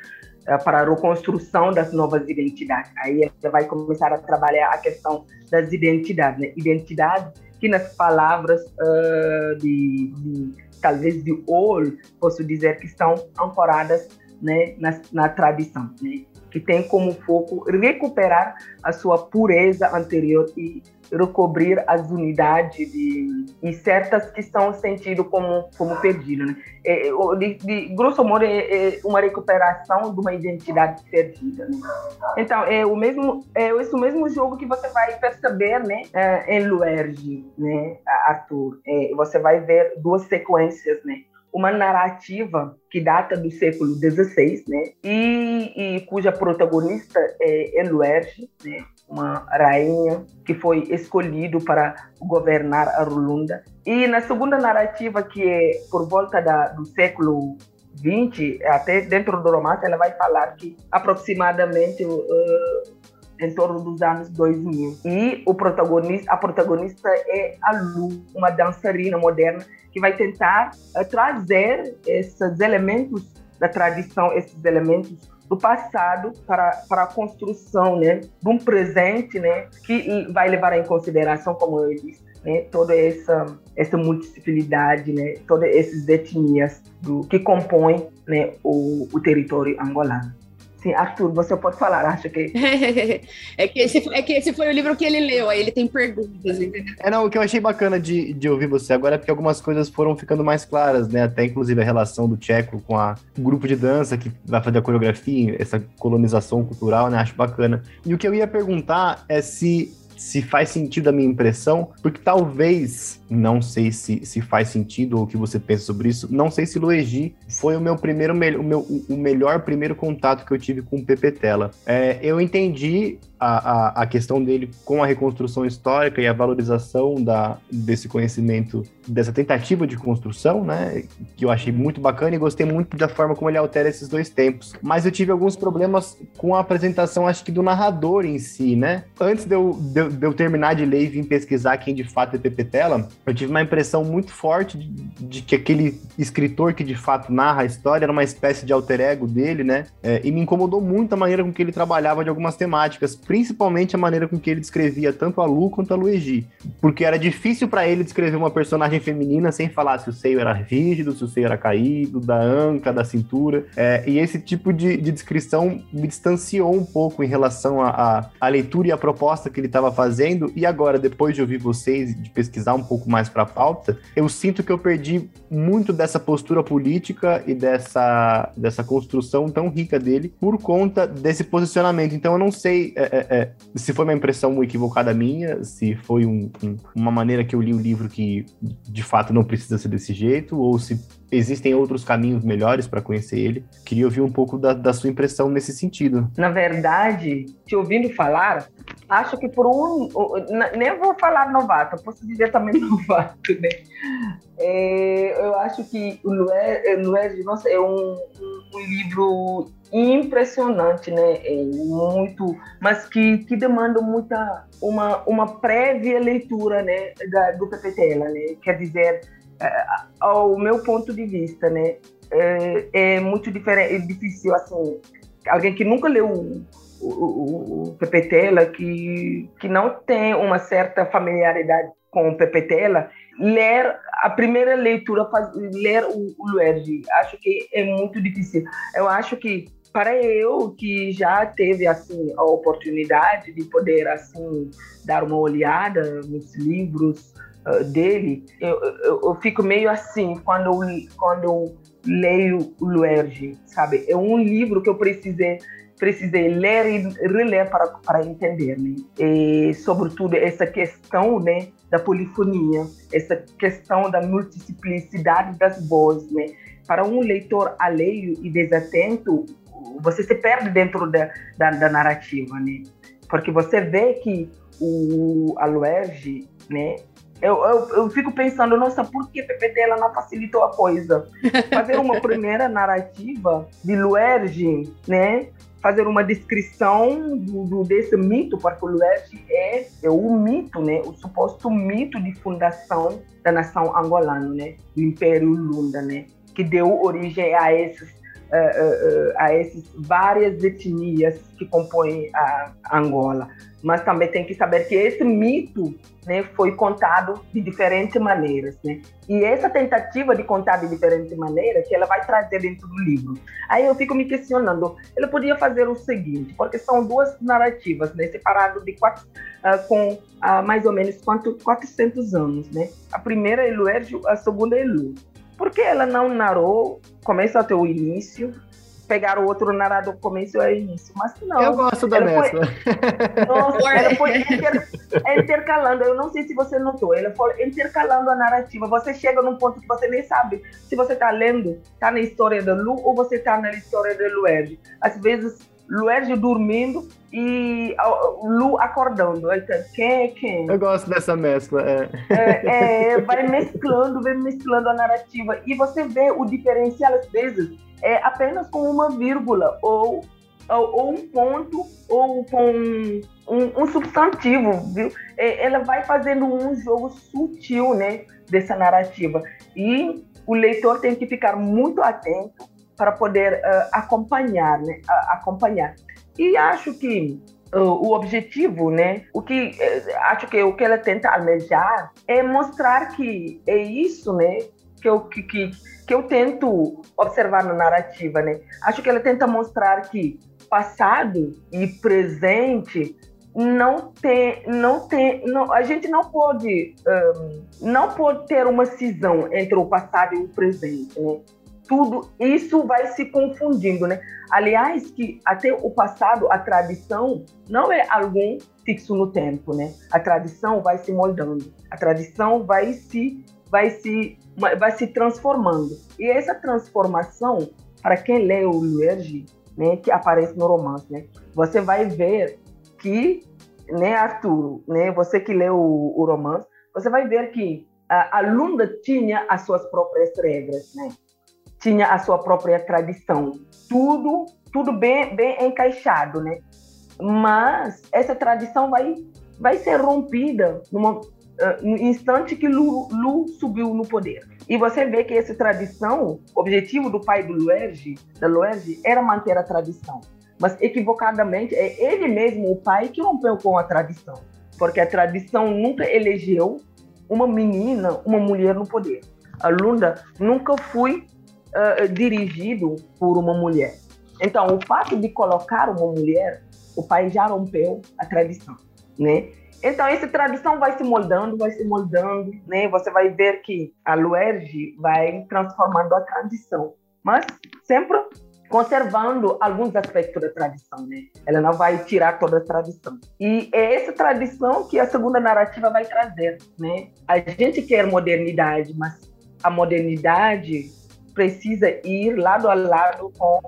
para a reconstrução das novas identidades. Aí ela vai começar a trabalhar a questão das identidades, né? Identidade que nas palavras uh, de, de, talvez de ouro, posso dizer que estão ancoradas né, na, na tradição, né? que tem como foco recuperar a sua pureza anterior e recobrir as unidades de, certas que são sentidas como, como perdidas. Né? É, é de, de, grosso modo, é, é, uma recuperação de uma identidade perdida. Né? Então, é o mesmo, é esse mesmo jogo que você vai perceber né, é, em Luerge, né, Arthur. É, você vai ver duas sequências, né? uma narrativa que data do século XVI, né? E, e cuja protagonista é Eluerge, né? Uma rainha que foi escolhido para governar a Rulunda. E na segunda narrativa, que é por volta da, do século 20, até dentro do romance, ela vai falar que aproximadamente uh, em torno dos anos 2000. E o protagonista, a protagonista é a Lu, uma dançarina moderna que vai tentar uh, trazer esses elementos da tradição, esses elementos do passado para, para a construção né, de um presente né, que vai levar em consideração, como eu disse, né, toda essa, essa multiplicidade, né, todas essas etnias do, que compõem né, o, o território angolano. Sim, Arthur, você pode falar, acho que. *laughs* é, que esse, é que esse foi o livro que ele leu, aí ele tem perguntas, entendeu? É, não, o que eu achei bacana de, de ouvir você agora é porque algumas coisas foram ficando mais claras, né? Até inclusive a relação do Tcheco com a, o grupo de dança que vai fazer a coreografia, essa colonização cultural, né? Acho bacana. E o que eu ia perguntar é se se faz sentido a minha impressão, porque talvez, não sei se, se faz sentido ou o que você pensa sobre isso, não sei se Luigi foi o meu primeiro, o, meu, o melhor primeiro contato que eu tive com o Pepe Tela. É, eu entendi a, a, a, questão dele com a reconstrução histórica e a valorização da, desse conhecimento, dessa tentativa de construção, né? Que eu achei muito bacana e gostei muito da forma como ele altera esses dois tempos. Mas eu tive alguns problemas com a apresentação, acho que do narrador em si, né? Antes de eu, de, de eu terminar de ler e vir pesquisar quem de fato é Pepe Tela, eu tive uma impressão muito forte de, de, que aquele escritor que de fato narra a história era uma espécie de alter ego dele, né? É, e me incomodou muito a maneira com que ele trabalhava de algumas temáticas principalmente a maneira com que ele descrevia tanto a Lu quanto a Luigi, porque era difícil para ele descrever uma personagem feminina sem falar se o seio era rígido, se o seio era caído, da anca, da cintura, é, e esse tipo de, de, descrição me distanciou um pouco em relação à leitura e à proposta que ele estava fazendo, e agora, depois de ouvir vocês, de pesquisar um pouco mais para a pauta, eu sinto que eu perdi muito dessa postura política e dessa, dessa construção tão rica dele por conta desse posicionamento, então eu não sei... É, é é, se foi uma impressão equivocada minha, se foi um, um, uma maneira que eu li o livro que de fato não precisa ser desse jeito, ou se existem outros caminhos melhores para conhecer ele. Queria ouvir um pouco da, da, sua impressão nesse sentido. Na verdade, te ouvindo falar, acho que por um. Nem vou falar novato, posso dizer também *laughs* novato, né? É, eu acho que o Luer, nossa, é um, um livro impressionante, né? É muito, mas que, que demanda muita uma, uma prévia leitura, né, da, do PPTela, né? Quer dizer, é, ao meu ponto de vista, né, é, é muito diferente, é difícil assim, alguém que nunca leu o, o, o PPTela, que que não tem uma certa familiaridade com o PPTela, ler a primeira leitura, faz, ler o, o acho que é muito difícil. Eu acho que para eu que já teve assim a oportunidade de poder assim dar uma olhada nos livros uh, dele, eu, eu, eu, fico meio assim quando eu, quando eu leio o Luerge, sabe? É um livro que eu precisei precisei ler e reler para, para entender, né? E, sobretudo, essa questão, né, da polifonia, essa questão da multiplicidade das vozes, né? Para um leitor alheio e desatento, você se perde dentro da, da, da narrativa, né? Porque você vê que o Aloerge, né? Eu, eu, eu, fico pensando, nossa, por que PPT ela não facilitou a coisa? *laughs* Fazer uma primeira narrativa de Luerge, né? Fazer uma descrição do, do, desse mito, porque o Luerge é, é o mito, né? O suposto mito de fundação da nação angolana, né? Do Império Lunda, né? Que deu origem a esses a, a essas várias etnias que compõem a Angola. Mas também tem que saber que esse mito né, foi contado de diferentes maneiras. Né? E essa tentativa de contar de diferentes maneiras que ela vai trazer dentro do livro. Aí eu fico me questionando, ele podia fazer o seguinte, porque são duas narrativas, né, separadas de quatro, uh, com uh, mais ou menos quanto, 400 anos, né? A primeira é Luérgio, a segunda é Lu. Por que ela não narrou começo até o início? Pegar o outro narrador começo ao início, mas não. Eu gosto da mescla. Foi, nossa, ela foi inter, intercalando. Eu não sei se você notou. Ela foi intercalando a narrativa. Você chega num ponto que você nem sabe se você está lendo, está na história da Lu ou você está na história da Lued. Às vezes Luérgio dormindo e Lu acordando. quem é quem? Eu gosto dessa mescla. É. É, é, vai mesclando, vai mesclando a narrativa. E você vê o diferencial, às vezes, é apenas com uma vírgula, ou, ou, ou um ponto, ou com um, um, substantivo, viu? É, ela vai fazendo um jogo sutil, né, dessa narrativa. E o leitor tem que ficar muito atento para poder uh, acompanhar, né? Uh, acompanhar. E acho que uh, o objetivo, né? O que uh, acho que o que ela tenta almejar é mostrar que é isso, né? Que eu que, que, que eu tento observar na narrativa, né? Acho que ela tenta mostrar que passado e presente não tem, não tem, não, a gente não pode, um, não pode ter uma cisão entre o passado e o presente, né? tudo isso vai se confundindo, né? Aliás, que até o passado, a tradição não é algum fixo no tempo, né? A tradição vai se moldando, a tradição vai se vai se vai se transformando. E essa transformação, para quem lê o Luerge, né, que aparece no romance, né? Você vai ver que, né, Arthur, né, você que lê o, o romance, você vai ver que a, a Lunda tinha as suas próprias regras, né? tinha a sua própria tradição. Tudo, tudo bem, bem encaixado, né? Mas essa tradição vai, vai ser rompida numa, no instante que Lu, Lu subiu no poder. E você vê que essa tradição, o objetivo do pai do Luerge, da Luerge, era manter a tradição. Mas equivocadamente, é ele mesmo, o pai, que rompeu com a tradição. Porque a tradição nunca elegeu uma menina, uma mulher no poder. A Lunda nunca foi uh, dirigido por uma mulher. Então, o fato de colocar uma mulher, o pai já rompeu a tradição, né? Então, essa tradição vai se moldando, vai se moldando, né? Você vai ver que a Luerge vai transformando a tradição, mas sempre conservando alguns aspectos da tradição, né? Ela não vai tirar toda a tradição. E é essa tradição que a segunda narrativa vai trazer, né? A gente quer modernidade, mas a modernidade precisa ir lado a lado com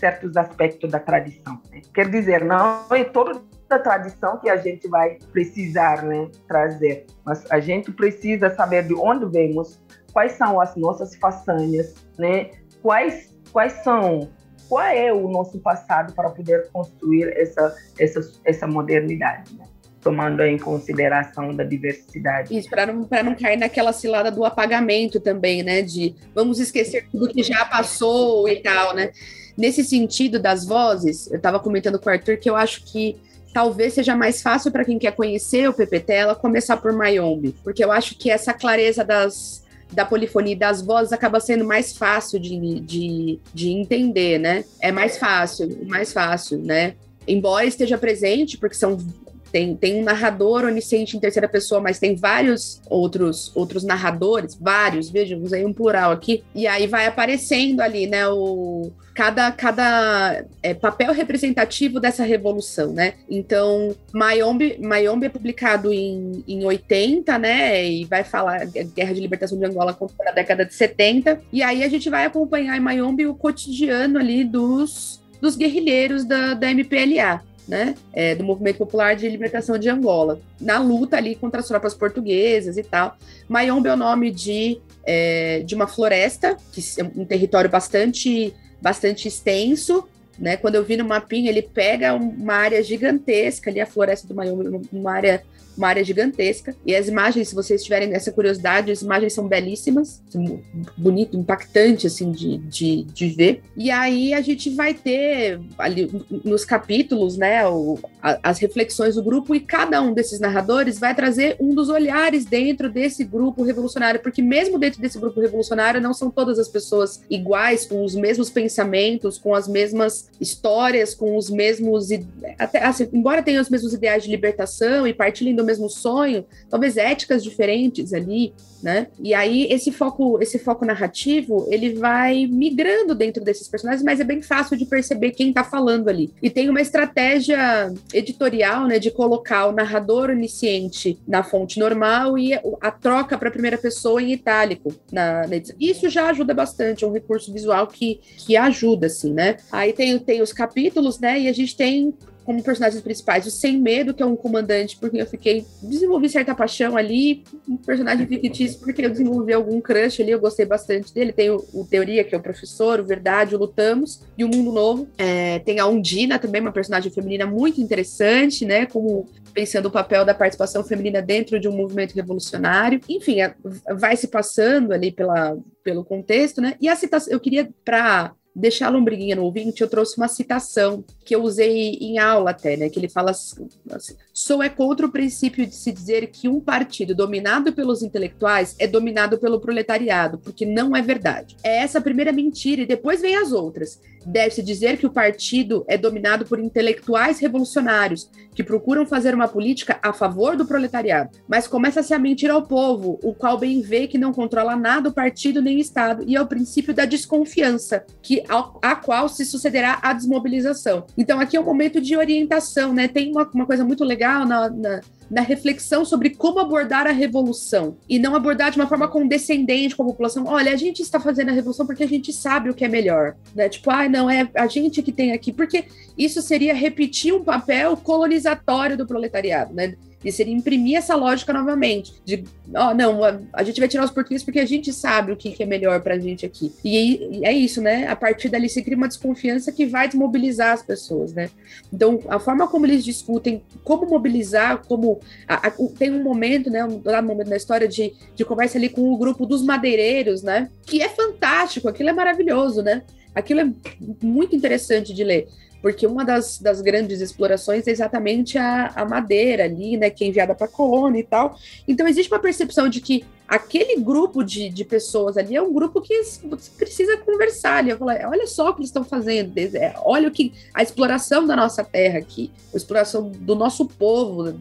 certos aspectos da tradição. Né? Quer dizer, não é toda a tradição que a gente vai precisar né, trazer, mas a gente precisa saber de onde vemos, quais são as nossas façanhas, né? quais, quais são, qual é o nosso passado para poder construir essa, essa, essa modernidade. Né? tomando em consideração da diversidade. Isso, para não, não cair naquela cilada do apagamento também, né? De vamos esquecer tudo que já passou e tal, né? Nesse sentido das vozes, eu estava comentando com o Arthur que eu acho que talvez seja mais fácil para quem quer conhecer o Tela começar por Mayombe, porque eu acho que essa clareza das, da polifonia das vozes acaba sendo mais fácil de, de, de entender, né? É mais fácil, mais fácil, né? Embora esteja presente, porque são tem, tem um narrador onisciente em terceira pessoa, mas tem vários outros outros narradores, vários, vejam, usei um plural aqui, e aí vai aparecendo ali, né, o cada, cada é, papel representativo dessa revolução, né? Então, Mayombe, Mayombe é publicado em, em 80, né? E vai falar Guerra de Libertação de Angola na década de 70. E aí a gente vai acompanhar em Mayombe o cotidiano ali dos, dos guerrilheiros da, da MPLA né, é, do Movimento Popular de Libertação de Angola, na luta ali contra as tropas portuguesas e tal. Mayombe é o nome de, é, de uma floresta, que é um território bastante, bastante extenso, né? Quando eu vi no mapinha, ele pega uma área gigantesca ali, a floresta do Mayombe, uma área uma área gigantesca. E as imagens, se vocês tiverem essa curiosidade, as imagens são belíssimas, bonito, impactante, assim, de, de, de ver. E aí a gente vai ter ali nos capítulos, né, o, a, as reflexões do grupo, e cada um desses narradores vai trazer um dos olhares dentro desse grupo revolucionário, porque mesmo dentro desse grupo revolucionário, não são todas as pessoas iguais, com os mesmos pensamentos, com as mesmas histórias, com os mesmos. Até, assim, embora tenham os mesmos ideais de libertação e partilhem do mesmo sonho, talvez éticas diferentes ali, né? E aí esse foco, esse foco narrativo, ele vai migrando dentro desses personagens, mas é bem fácil de perceber quem tá falando ali. E tem uma estratégia editorial, né, de colocar o narrador onisciente na fonte normal e a troca para a primeira pessoa em itálico na, na. Isso já ajuda bastante, é um recurso visual que, que ajuda, assim, né? Aí tem, tem os capítulos, né? E a gente tem como personagens principais, o Sem Medo, que é um comandante, porque eu fiquei. desenvolvi certa paixão ali, um personagem fictício, porque eu desenvolvi algum crush ali, eu gostei bastante dele. Tem o, o Teoria, que é o professor, o Verdade, o Lutamos, e o Mundo Novo. É, tem a Undina também, uma personagem feminina muito interessante, né? Como pensando o papel da participação feminina dentro de um movimento revolucionário. Enfim, é, vai se passando ali pela, pelo contexto, né? E a citação, eu queria, para deixar a lombriguinha no ouvinte, eu trouxe uma citação que eu usei em aula até, né? Que ele fala assim, sou é contra o princípio de se dizer que um partido dominado pelos intelectuais é dominado pelo proletariado, porque não é verdade. É essa a primeira mentira e depois vem as outras. Deve-se dizer que o partido é dominado por intelectuais revolucionários que procuram fazer uma política a favor do proletariado, mas começa-se a mentir ao povo, o qual bem vê que não controla nada o partido nem o Estado, e é o princípio da desconfiança, que a, qual se sucederá a desmobilização. Então aqui é um momento de orientação, né? Tem uma, uma coisa muito legal na, na na reflexão sobre como abordar a revolução e não abordar de uma forma condescendente com a população. Olha, a gente está fazendo a revolução porque a gente sabe o que é melhor, né? Tipo, ah, não é a gente que tem aqui, porque isso seria repetir um papel colonizatório do proletariado, né? E seria imprimir essa lógica novamente. De, ó, oh, não, a, a, gente vai tirar os portugueses porque a gente sabe o que, que é melhor pra gente aqui. E, e, é isso, né? A partir dali se cria uma desconfiança que vai desmobilizar as pessoas, né? Então, a forma como eles discutem como mobilizar, como. A, a, tem um momento, né? Um, um momento na história de, de conversa ali com o grupo dos madeireiros, né? Que é fantástico, aquilo é maravilhoso, né? Aquilo é muito interessante de ler porque uma das, das grandes explorações é exatamente a, a madeira ali, né, que é enviada para a colônia e tal. Então existe uma percepção de que aquele grupo de, de pessoas ali é um grupo que precisa conversar ali. Falar, olha só o que eles estão fazendo, é, olha o que a exploração da nossa terra aqui, a exploração do nosso povo,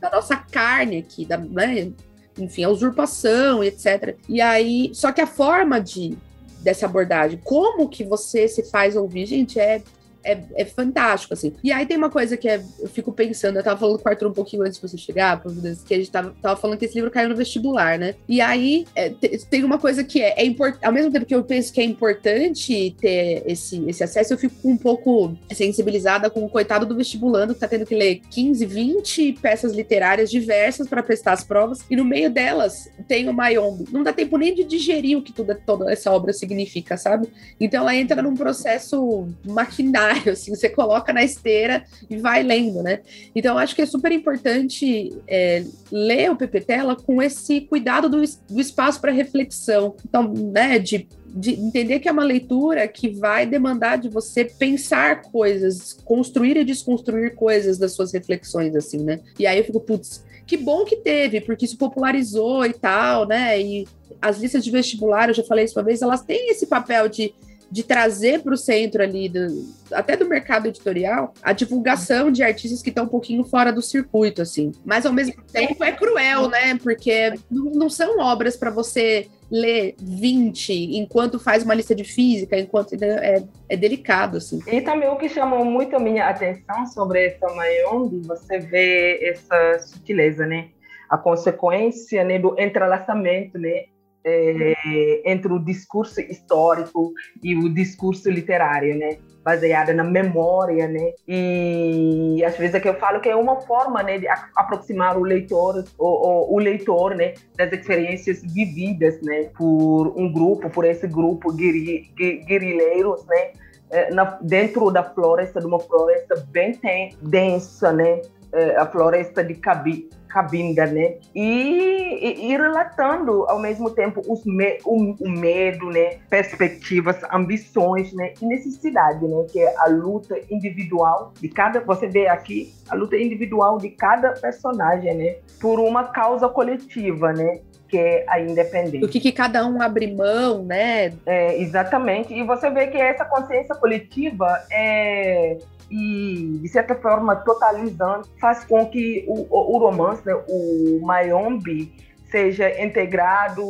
da nossa carne aqui, da, né, enfim, a usurpação, etc. E aí, só que a forma de dessa abordagem, como que você se faz ouvir, gente, é é, é, fantástico, assim. E aí tem uma coisa que é, eu fico pensando, eu tava falando com o Arthur um pouquinho antes de você chegar, que a gente tava, tava falando que esse livro caiu no vestibular, né? E aí é, tem uma coisa que é, é importante, ao mesmo tempo que eu penso que é importante ter esse, esse acesso, eu fico um pouco sensibilizada com o coitado do vestibulando que tá tendo que ler 15, 20 peças literárias diversas para prestar as provas, e no meio delas tem o Mayombe. Não dá tempo nem de digerir o que tudo, toda essa obra significa, sabe? Então ela entra num processo maquinário assim, você coloca na esteira e vai lendo, né? Então, acho que é super importante é, ler o Tela com esse cuidado do, do espaço para reflexão. Então, né, de de entender que é uma leitura que vai demandar de você pensar coisas, construir e desconstruir coisas das suas reflexões, assim, né? E aí eu fico, putz, que bom que teve, porque isso popularizou e tal, né? E as listas de vestibular, eu já falei isso uma vez, elas têm esse papel de de trazer para o centro ali, do, até do mercado editorial, a divulgação de artistas que estão um pouquinho fora do circuito, assim. Mas ao mesmo tempo é cruel, né? Porque não, são obras para você ler 20 enquanto faz uma lista de física, enquanto é, é delicado, assim. E também o que chamou muito a minha atenção sobre essa Mayong, você vê essa sutileza, né? A consequência né, do entrelaçamento, né? É, entre o discurso histórico e o discurso literário, né? baseada na memória, né? E às vezes é que eu falo que é uma forma, né, de aproximar o leitor, o, o, o, leitor, né, das experiências vividas, né, por um grupo, por esse grupo guerri, guerrilheiros, né, é, na, dentro da floresta, de uma floresta bem densa, né? É, a floresta de Cabi, cabinda, né? E, e, e, relatando ao mesmo tempo os me, o, o, medo, né? Perspectivas, ambições, né? E necessidade, né? Que é a luta individual de cada, você vê aqui, a luta individual de cada personagem, né? Por uma causa coletiva, né? que é a independência. Do que, que cada um abre mão, né? É, exatamente. E você vê que essa consciência coletiva é e, de certa forma, totalizando, faz com que o, o romance, né, o Mayombe, seja integrado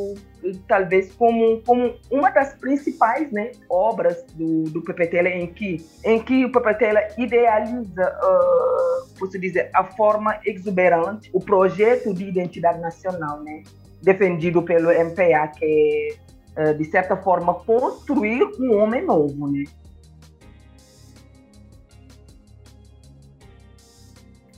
talvez como, como uma das principais né, obras do, do PPTL em que, em que o PPTL idealiza, uh, posso dizer, a forma exuberante, o projeto de identidade nacional, né, defendido pelo MPA, que é, uh, de certa forma, construir um homem novo, né?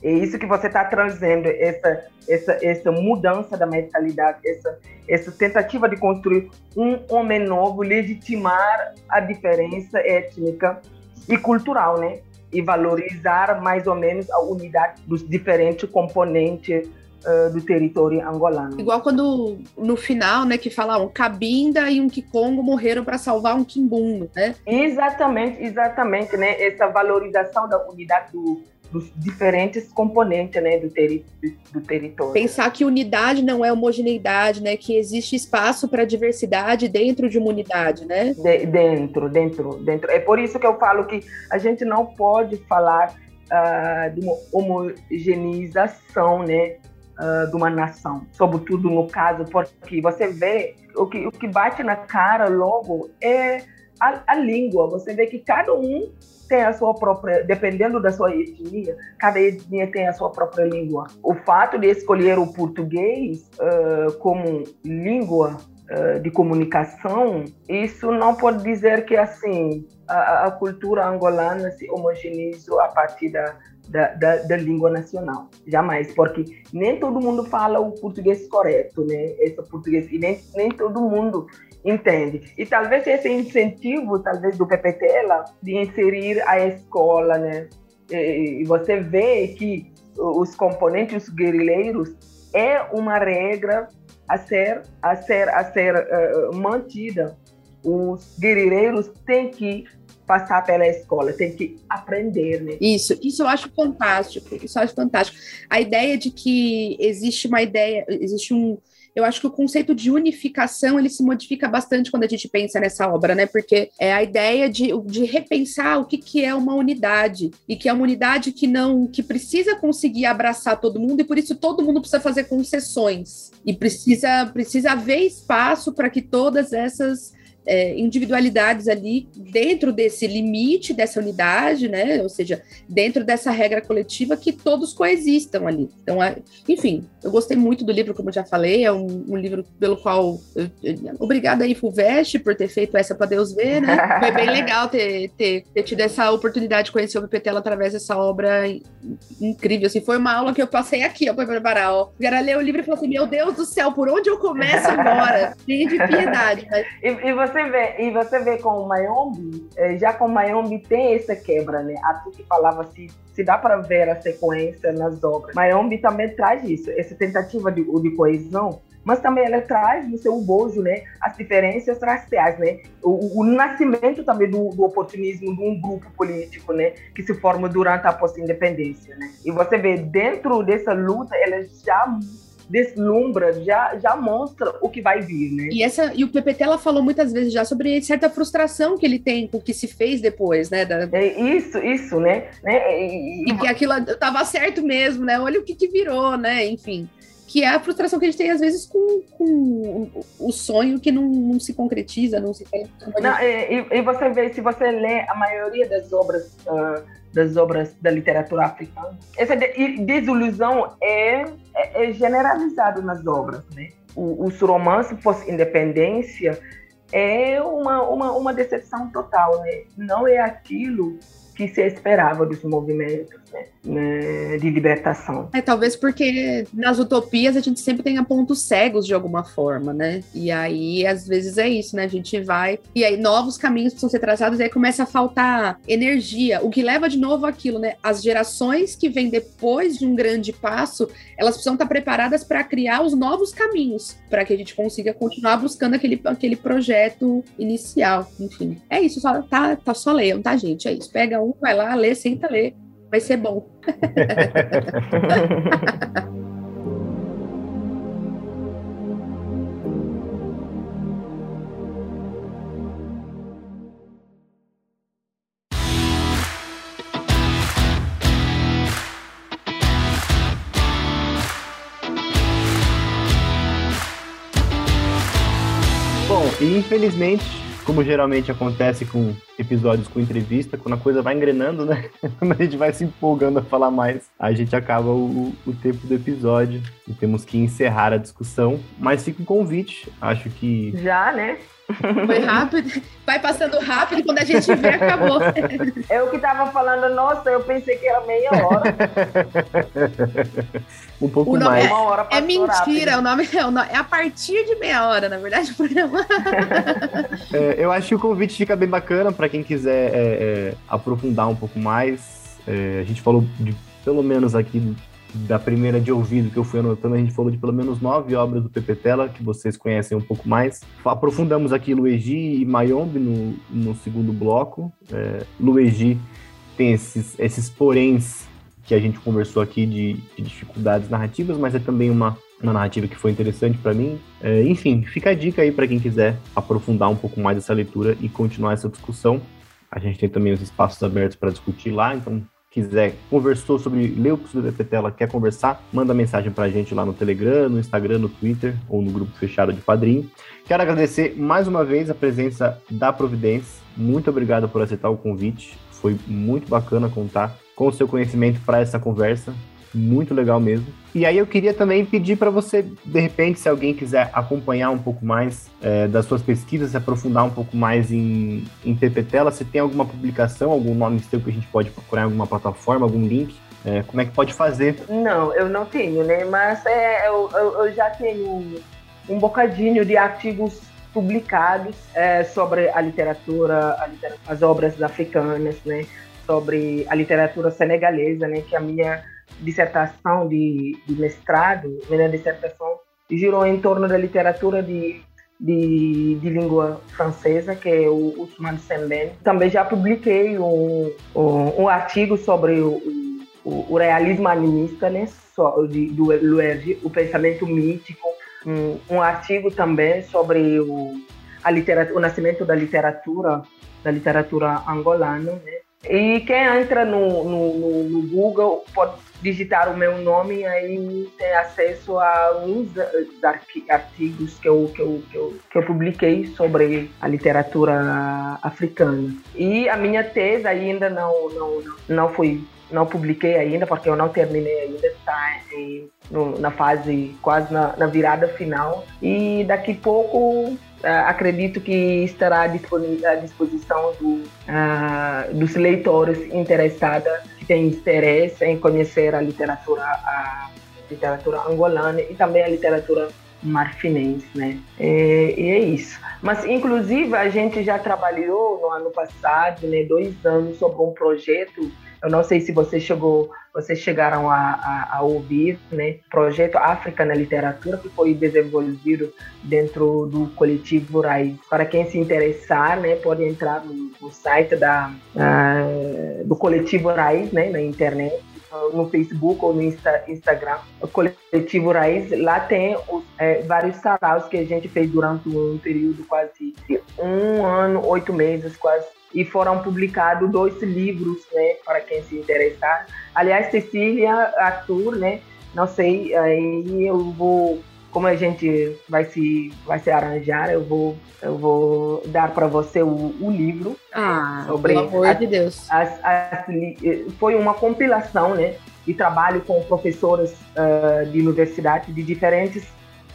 É isso que você está trazendo, essa, essa, essa mudança da mentalidade, essa, essa tentativa de construir um homem novo, legitimar a diferença étnica e cultural, né? E valorizar mais ou menos a unidade dos diferentes componentes uh, do território angolano. Igual quando no final, né, que fala um Cabinda e um Kikongo morreram para salvar um Kimbundo, né? Exatamente, exatamente, né? Essa valorização da unidade do dos diferentes componentes né, do, teri do território. Pensar que unidade não é homogeneidade, né? Que existe espaço para diversidade dentro de uma unidade, né? De, dentro, dentro, dentro. É por isso que eu falo que a gente não pode falar uh, de uma homogeneização, né? Uh, de uma nação, sobretudo no caso, porque você vê o que, o que bate na cara logo é a, a língua. Você vê que cada um tem a sua própria, dependendo da sua etnia, cada etnia tem a sua própria língua. O fato de escolher o português uh, como língua uh, de comunicação, isso não pode dizer que assim a, a cultura angolana se homogeneizou a partir da, da, da, da, língua nacional. Jamais, porque nem todo mundo fala o português correto, né? Esse português, e nem, nem todo mundo entende. E talvez esse incentivo, talvez do PPTela, de inserir a escola, né? E você vê que os componentes guerrilheiros é uma regra a ser a ser a ser uh, mantida. Os guerrilheiros têm que passar pela escola, tem que aprender, né? Isso, isso eu acho fantástico. Isso eu acho fantástico. A ideia de que existe uma ideia, existe um eu acho que o conceito de unificação ele se modifica bastante quando a gente pensa nessa obra, né? Porque é a ideia de, de repensar o que, que é uma unidade e que é uma unidade que não que precisa conseguir abraçar todo mundo e por isso todo mundo precisa fazer concessões e precisa precisa haver espaço para que todas essas é, individualidades ali dentro desse limite dessa unidade, né? Ou seja, dentro dessa regra coletiva que todos coexistam ali. Então, é, enfim, eu gostei muito do livro, como já falei, é um, um livro pelo qual eu, eu, obrigada aí Fulvestre por ter feito essa para Deus ver, né? *laughs* Foi bem legal ter, ter, ter tido essa oportunidade de conhecer o BPTela através dessa obra incrível. Assim, foi uma aula que eu passei aqui, ó, para preparar, ó. Cara leu o livro e falou assim: Meu Deus do céu, por onde eu começo agora? Cheio de piedade. Mas... E, e você você vê, e você vê com o Mayombe, eh, já com o Mayombe tem essa quebra, né? A tu que falava se, se dá para ver a sequência nas obras. Mayombe também traz isso, essa tentativa de, de coesão, mas também ela traz no seu bojo, né, as diferenças raciais, né, o, o nascimento também do, do, oportunismo de um grupo político, né, que se forma durante a pós-independência, né. E você vê dentro dessa luta, ela já deslumbra, já, já mostra o que vai vir, né? E, essa, e o PPT ela falou muitas vezes já sobre certa frustração que ele tem com o que se fez depois, né? Da... É isso, isso, né? né? E, e que aquilo estava certo mesmo, né? Olha o que, que virou, né? Enfim que é a frustração que a gente tem às vezes com, com o sonho que não, não se concretiza, não se tem. Não, e, e, você vê, se você lê a maioria das obras uh, das obras da literatura africana. Essa desilusão é, é, é generalizada nas obras, né? O, os romances pós-independência é uma, uma, uma decepção total, né? Não é aquilo que se esperava dos movimentos, né, de libertação. É, talvez porque nas utopias a gente sempre tenha pontos cegos de alguma forma, né? E aí, às vezes, é isso, né? A gente vai. E aí, novos caminhos precisam ser traçados, e aí começa a faltar energia, o que leva de novo aquilo, né? As gerações que vêm depois de um grande passo, elas precisam estar preparadas para criar os novos caminhos, para que a gente consiga continuar buscando aquele, aquele projeto inicial. Enfim, é isso, só, tá, tá só leiam, tá, gente? É isso. Pega um, vai lá, lê, senta, lê. Vai ser bom. Bom, infelizmente, como geralmente acontece com episódios com entrevista, quando a coisa vai engrenando, né? *laughs* Quando a gente vai se empolgando a falar mais, a gente acaba o, o tempo do episódio e temos que encerrar a discussão. Mas fica um convite, acho que. Já, né? Foi rápido, vai passando rápido quando a gente vê, acabou. Eu que tava falando, nossa, eu pensei que era meia hora. um pouco mais. Uma hora É mentira, rápido. o nome é, o nome- é a partir de meia hora, na verdade, o programa. É, eu acho que o convite fica bem bacana para quem quiser é, é, aprofundar um pouco mais. É, a gente falou de, pelo menos aqui da primeira de ouvido que eu fui anotando, a gente falou de pelo menos nove obras do Pepe Tela, que vocês conhecem um pouco mais. Aprofundamos aqui Luigi e Mayombe no, no segundo bloco. É, Luigi tem esses, esses poréns que a gente conversou aqui de, de dificuldades narrativas, mas é também uma, uma narrativa que foi interessante para mim. É, enfim, fica a dica aí para quem quiser aprofundar um pouco mais essa leitura e continuar essa discussão. A gente tem também os espaços abertos para discutir lá, então quiser, conversou sobre Leucos do Petela, quer conversar, manda mensagem pra gente lá no Telegram, no Instagram, no Twitter ou no grupo fechado de padrinho. Quero agradecer mais uma vez a presença da Providência. Muito obrigado por aceitar o convite. Foi muito bacana contar com o seu conhecimento para essa conversa. Muito legal mesmo. E aí eu queria também pedir para você, de repente, se alguém quiser acompanhar um pouco mais é, das suas pesquisas, se aprofundar um pouco mais em, em PPTela, se tem alguma publicação, algum nome seu que a gente pode procurar em alguma plataforma, algum link, é, como é que pode fazer? Não, eu não tenho, né? Mas é, eu, eu, eu já tenho um bocadinho de artigos publicados é, sobre a literatura, a literatura, as obras africanas, né? Sobre a literatura senegalesa, né? Que a minha dissertação de, de mestrado, minha dissertação girou em torno da literatura de, de, de língua francesa, que é o Ousmane Sembène. Também já publiquei um, um, um artigo sobre o, o, o realismo animista, né? So, de, do Luerge, o pensamento mítico. Um, um artigo também sobre o, a literatura, o nascimento da literatura, da literatura angolana, né? E quem entra no, no, no Google pode digitar o meu nome e aí tem acesso a alguns artigos que eu, que, eu, que, eu, que eu publiquei sobre a literatura africana. E a minha tese ainda não, não, não foi não publiquei ainda porque eu não terminei ainda está na fase quase na, na, virada final e daqui pouco uh, acredito que estará à disposição do, uh, dos leitores interessados têm interesse em conhecer a literatura a literatura angolana e também a literatura marfinense, né? E, e, é isso. Mas, inclusive, a gente já trabalhou no ano passado, né, dois anos, sobre um projeto eu não sei se você chegou, vocês chegaram a, a, a ouvir, né? Projeto África na Literatura, que foi desenvolvido dentro do coletivo Raiz. Para quem se interessar, né, pode entrar no, no site da, uh, do coletivo Raiz, né, na internet no Facebook ou no Insta, Instagram, o Coletivo Raiz, lá tem os, é, vários saraus que a gente fez durante um período quase um ano, oito meses, quase e foram publicados dois livros, né, para quem se interessar. Aliás, Cecília, Arthur, né, não sei, aí eu vou, como a gente vai se vai se arranjar, eu vou eu vou dar para você o, o, livro ah, sobre pelo amor de Deus. As, as, foi uma compilação, né, de trabalho com professores uh, de universidade de diferentes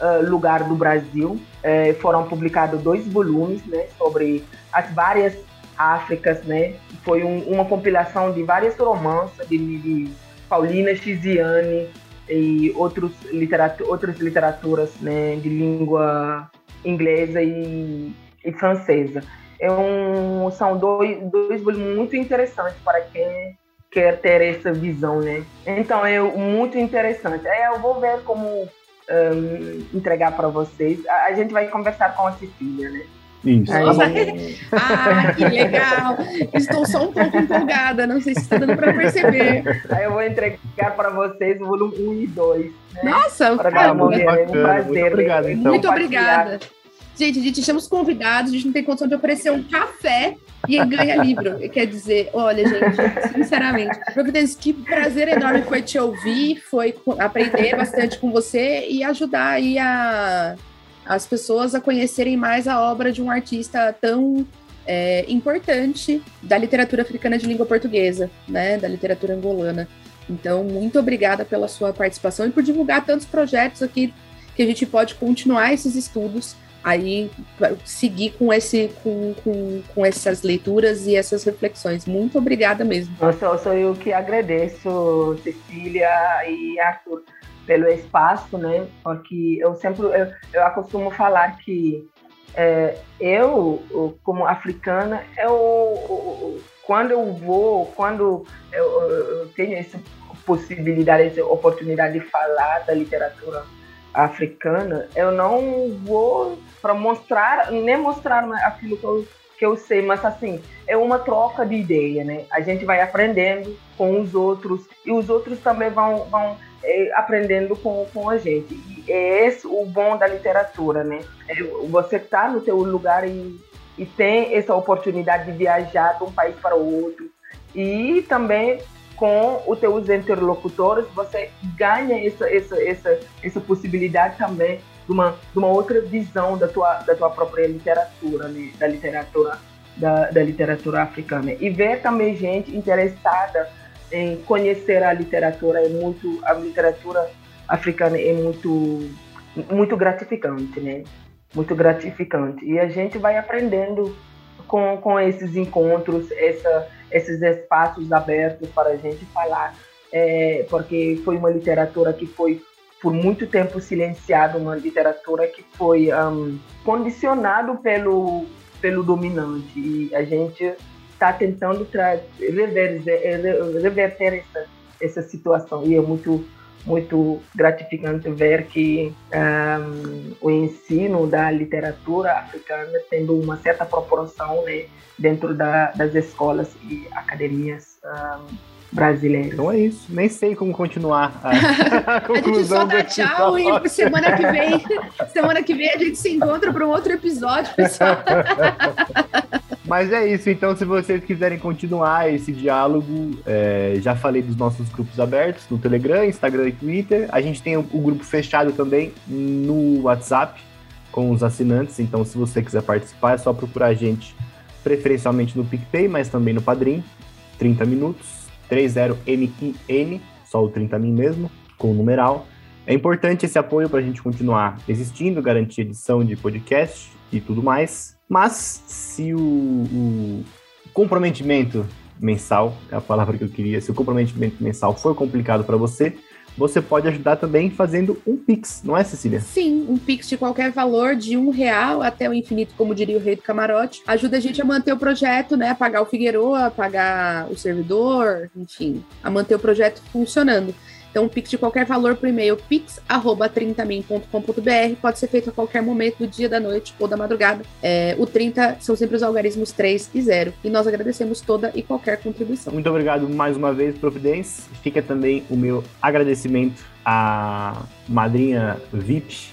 uh, lugares do Brasil. Uh, foram publicados dois volumes, né, sobre as várias Áfricas, né? Foi um, uma compilação de várias romances de, de Paulina Chiziane e outros literatura, outras literaturas né, de língua inglesa e, e francesa. É um, são dois, dois volumes muito interessantes para quem quer ter essa visão, né? Então é muito interessante. É, eu vou ver como um, entregar para vocês. A, a, gente vai conversar com a Cecília, né? Isso. Aí... *laughs* ah, que legal! Estou só um pouco empolgada, não sei se está dando para perceber. Aí eu vou entregar para vocês o volume 1 e 2. Né? Nossa, cara, muito é um prazer. Muito obrigada, então. Muito obrigada. Gente, a gente chama os convidados, a gente não tem condição de oferecer um café e ganha livro. Quer dizer, olha, gente, sinceramente, Providência, que prazer enorme foi te ouvir, foi aprender bastante com você e ajudar aí a, as pessoas a conhecerem mais a obra de um artista tão é, importante da literatura africana de língua portuguesa, né, da literatura angolana. Então, muito obrigada pela sua participação e por divulgar tantos projetos aqui que a gente pode continuar esses estudos aí seguir com esse com, com, com essas leituras e essas reflexões. Muito obrigada mesmo. Sou, sou eu que agradeço, Cecília e Arthur, pelo espaço, né? Porque eu sempre eu, eu acostumo falar que é, eu, como africana, eu quando eu vou, quando eu, eu tenho essa possibilidade, essa oportunidade de falar da literatura africana, eu não vou para mostrar, nem mostrar aquilo que eu, que eu sei, mas assim, é uma troca de ideia, né? A gente vai aprendendo com os outros e os outros também vão, vão é, aprendendo com, com a gente. E é esse o bom da literatura, né? É, você está no teu lugar e, e tem essa oportunidade de viajar de um país para o outro e também com os teus interlocutores, você ganha essa, essa, essa, essa possibilidade também de uma, de uma outra visão da tua, da tua própria literatura, né? da literatura da, da literatura africana. E ver também gente interessada em conhecer a literatura é muito a literatura africana é muito muito gratificante, né? Muito gratificante. E a gente vai aprendendo com, com esses encontros, essa, esses espaços abertos para a gente falar, é, porque foi uma literatura que foi por muito tempo silenciada, uma literatura que foi um, condicionado pelo pelo dominante e a gente está tentando reverter, reverter essa essa situação e é muito muito gratificante ver que um, o ensino da literatura africana tendo uma certa proporção né, dentro da, das escolas e academias um, brasileiras. Então é isso. Nem sei como continuar a, *laughs* a conclusão A gente só dá tchau e semana que vem, semana que vem a gente se encontra para um outro episódio, pessoal. *laughs* Mas é isso, então se vocês quiserem continuar esse diálogo, é, já falei dos nossos grupos abertos no Telegram, Instagram e Twitter. A gente tem o, o grupo fechado também no WhatsApp com os assinantes, então se você quiser participar é só procurar a gente preferencialmente no PicPay, mas também no Padrim, 30 minutos, 30MQN, só o 30 min mesmo, com o numeral. É importante esse apoio para a gente continuar existindo, garantir edição de podcast e tudo mais. Mas se o, o comprometimento mensal, é a palavra que eu queria, se o comprometimento mensal for complicado para você, você pode ajudar também fazendo um Pix, não é, Cecília? Sim, um Pix de qualquer valor, de um real até o infinito, como diria o rei do camarote. Ajuda a gente a manter o projeto, né? A pagar o Figueroa, a pagar o servidor, enfim, a manter o projeto funcionando. Então, um Pix de qualquer valor por e-mail, pix.30min.com.br, pode ser feito a qualquer momento do dia, da noite ou da madrugada. É, o 30 são sempre os algarismos 3 e 0. E nós agradecemos toda e qualquer contribuição. Muito obrigado mais uma vez, Providência. Fica também o meu agradecimento à madrinha VIP,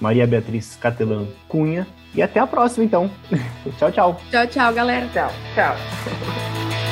Maria Beatriz Catelan Cunha. E até a próxima, então. *laughs* tchau, tchau. Tchau, tchau, galera. Tchau, tchau.